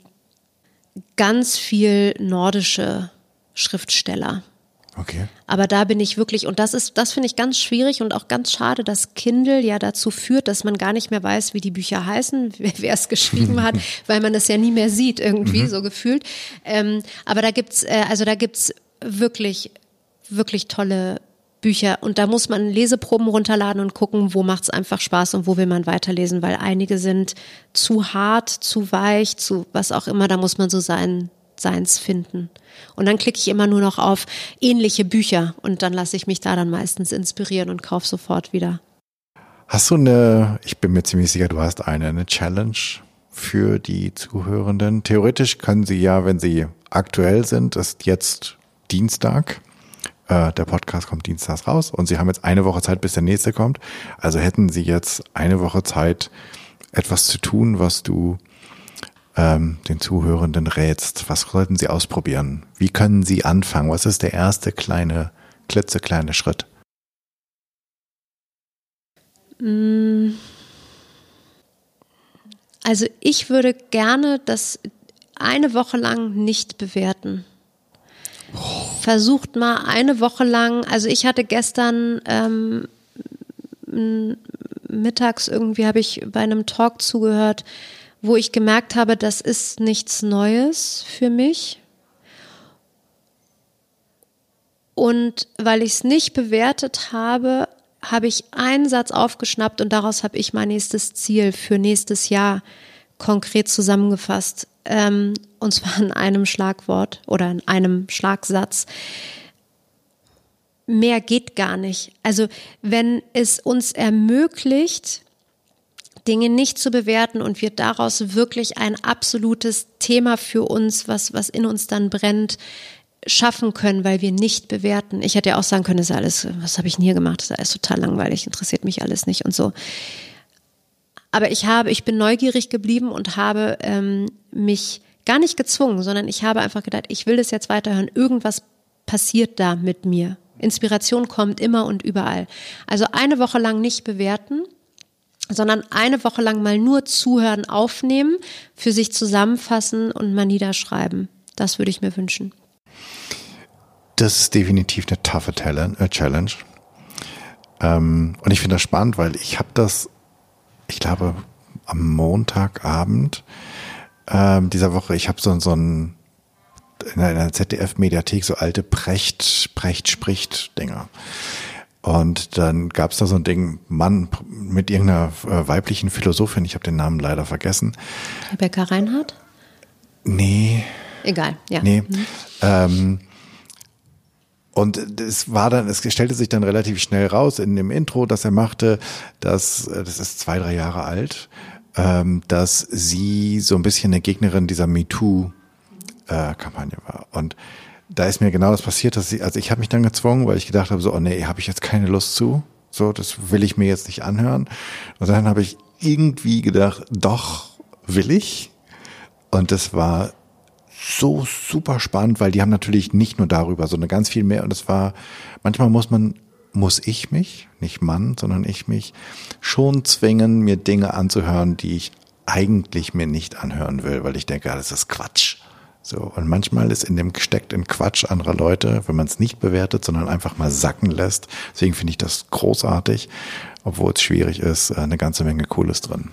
ganz viel nordische Schriftsteller. Okay. Aber da bin ich wirklich, und das ist, das finde ich ganz schwierig und auch ganz schade, dass Kindle ja dazu führt, dass man gar nicht mehr weiß, wie die Bücher heißen, wer es geschrieben hat, weil man es ja nie mehr sieht, irgendwie, mhm. so gefühlt. Ähm, aber da gibt's, äh, also da gibt's wirklich, wirklich tolle Bücher und da muss man Leseproben runterladen und gucken, wo macht es einfach Spaß und wo will man weiterlesen, weil einige sind zu hart, zu weich, zu was auch immer, da muss man so sein, seins finden. Und dann klicke ich immer nur noch auf ähnliche Bücher und dann lasse ich mich da dann meistens inspirieren und kaufe sofort wieder. Hast du eine, ich bin mir ziemlich sicher, du hast eine, eine Challenge für die Zuhörenden. Theoretisch können sie ja, wenn sie aktuell sind, ist jetzt Dienstag, äh, der Podcast kommt dienstags raus und Sie haben jetzt eine Woche Zeit, bis der nächste kommt. Also hätten Sie jetzt eine Woche Zeit, etwas zu tun, was du ähm, den Zuhörenden rätst. Was sollten Sie ausprobieren? Wie können Sie anfangen? Was ist der erste kleine, klitzekleine Schritt? Mm. Also ich würde gerne das eine Woche lang nicht bewerten. Versucht mal eine Woche lang, also ich hatte gestern ähm, mittags irgendwie habe ich bei einem Talk zugehört, wo ich gemerkt habe, das ist nichts Neues für mich. Und weil ich es nicht bewertet habe, habe ich einen Satz aufgeschnappt und daraus habe ich mein nächstes Ziel für nächstes Jahr konkret zusammengefasst ähm, und zwar in einem Schlagwort oder in einem Schlagsatz. Mehr geht gar nicht. Also wenn es uns ermöglicht, Dinge nicht zu bewerten und wir daraus wirklich ein absolutes Thema für uns, was, was in uns dann brennt, schaffen können, weil wir nicht bewerten. Ich hätte ja auch sagen können, das ist alles, was habe ich denn hier gemacht? Das ist alles total langweilig, interessiert mich alles nicht und so. Aber ich habe, ich bin neugierig geblieben und habe ähm, mich gar nicht gezwungen, sondern ich habe einfach gedacht, ich will das jetzt weiterhören. Irgendwas passiert da mit mir. Inspiration kommt immer und überall. Also eine Woche lang nicht bewerten, sondern eine Woche lang mal nur zuhören, aufnehmen, für sich zusammenfassen und mal niederschreiben. Das würde ich mir wünschen. Das ist definitiv eine taffe äh, Challenge. Ähm, und ich finde das spannend, weil ich habe das ich glaube, am Montagabend ähm, dieser Woche, ich habe so, so ein in einer ZDF-Mediathek so alte Precht, Precht spricht Dinger. Und dann gab es da so ein Ding, Mann mit irgendeiner äh, weiblichen Philosophin, ich habe den Namen leider vergessen. Rebecca Reinhardt? Nee. Egal, ja. Nee. Mhm. Ähm, und es war dann, es stellte sich dann relativ schnell raus in dem Intro, das er machte, dass, äh, das ist zwei, drei Jahre alt, ähm, dass sie so ein bisschen eine Gegnerin dieser MeToo-Kampagne war. Und da ist mir genau das passiert, dass sie, also ich habe mich dann gezwungen, weil ich gedacht habe, so, oh nee, habe ich jetzt keine Lust zu. So, das will ich mir jetzt nicht anhören. Und dann habe ich irgendwie gedacht, doch, will ich. Und das war so super spannend, weil die haben natürlich nicht nur darüber, sondern ganz viel mehr. Und es war, manchmal muss man, muss ich mich, nicht Mann, sondern ich mich schon zwingen, mir Dinge anzuhören, die ich eigentlich mir nicht anhören will, weil ich denke, ah, das ist Quatsch. So, und manchmal ist in dem gesteckt in Quatsch anderer Leute, wenn man es nicht bewertet, sondern einfach mal sacken lässt. Deswegen finde ich das großartig obwohl es schwierig ist, äh, eine ganze Menge Cooles drin.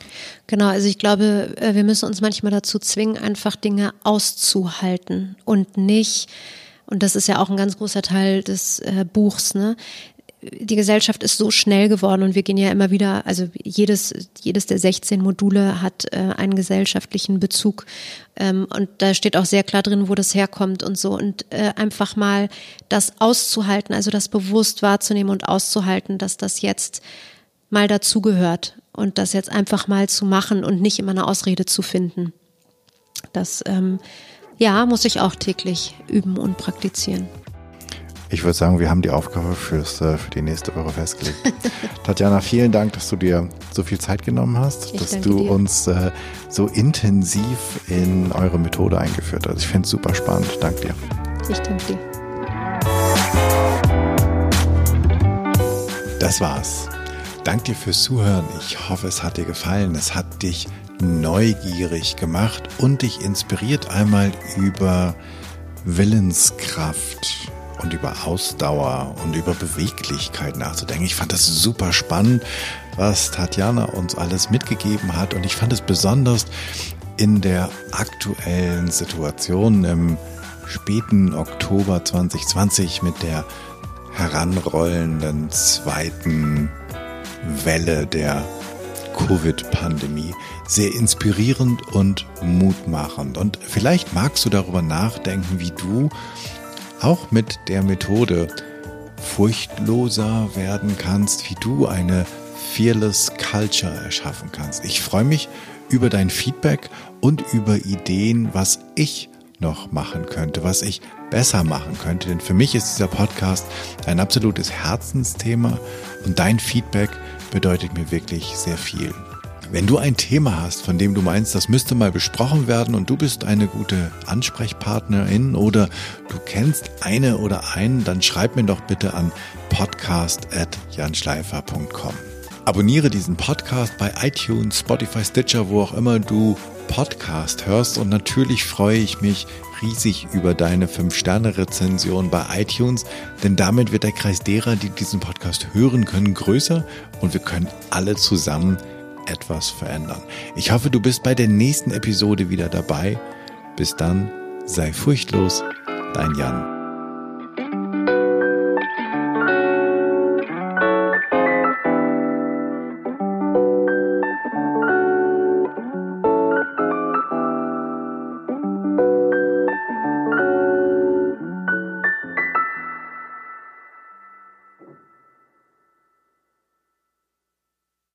Genau, also ich glaube, äh, wir müssen uns manchmal dazu zwingen, einfach Dinge auszuhalten und nicht, und das ist ja auch ein ganz großer Teil des äh, Buchs, ne? Die Gesellschaft ist so schnell geworden und wir gehen ja immer wieder, also jedes, jedes der 16 Module hat äh, einen gesellschaftlichen Bezug ähm, und da steht auch sehr klar drin, wo das herkommt und so und äh, einfach mal das auszuhalten, also das bewusst wahrzunehmen und auszuhalten, dass das jetzt mal dazugehört und das jetzt einfach mal zu machen und nicht immer eine Ausrede zu finden. Das ähm, ja, muss ich auch täglich üben und praktizieren. Ich würde sagen, wir haben die Aufgabe fürs, äh, für die nächste Woche festgelegt. Tatjana, vielen Dank, dass du dir so viel Zeit genommen hast, ich dass du dir. uns äh, so intensiv in eure Methode eingeführt hast. Ich finde es super spannend. Danke dir. Ich danke dir. Das war's. Danke dir fürs Zuhören. Ich hoffe, es hat dir gefallen. Es hat dich neugierig gemacht und dich inspiriert, einmal über Willenskraft und über Ausdauer und über Beweglichkeit nachzudenken. Ich fand das super spannend, was Tatjana uns alles mitgegeben hat und ich fand es besonders in der aktuellen Situation im späten Oktober 2020 mit der heranrollenden zweiten Welle der Covid-Pandemie sehr inspirierend und mutmachend. Und vielleicht magst du darüber nachdenken, wie du auch mit der Methode furchtloser werden kannst, wie du eine Fearless Culture erschaffen kannst. Ich freue mich über dein Feedback und über Ideen, was ich noch machen könnte, was ich besser machen könnte. Denn für mich ist dieser Podcast ein absolutes Herzensthema und dein Feedback bedeutet mir wirklich sehr viel. Wenn du ein Thema hast, von dem du meinst, das müsste mal besprochen werden und du bist eine gute Ansprechpartnerin oder du kennst eine oder einen, dann schreib mir doch bitte an podcast.janschleifer.com. Abonniere diesen Podcast bei iTunes, Spotify, Stitcher, wo auch immer du Podcast hörst und natürlich freue ich mich riesig über deine 5-Sterne-Rezension bei iTunes, denn damit wird der Kreis derer, die diesen Podcast hören können, größer und wir können alle zusammen etwas verändern. Ich hoffe, du bist bei der nächsten Episode wieder dabei. Bis dann, sei furchtlos, dein Jan.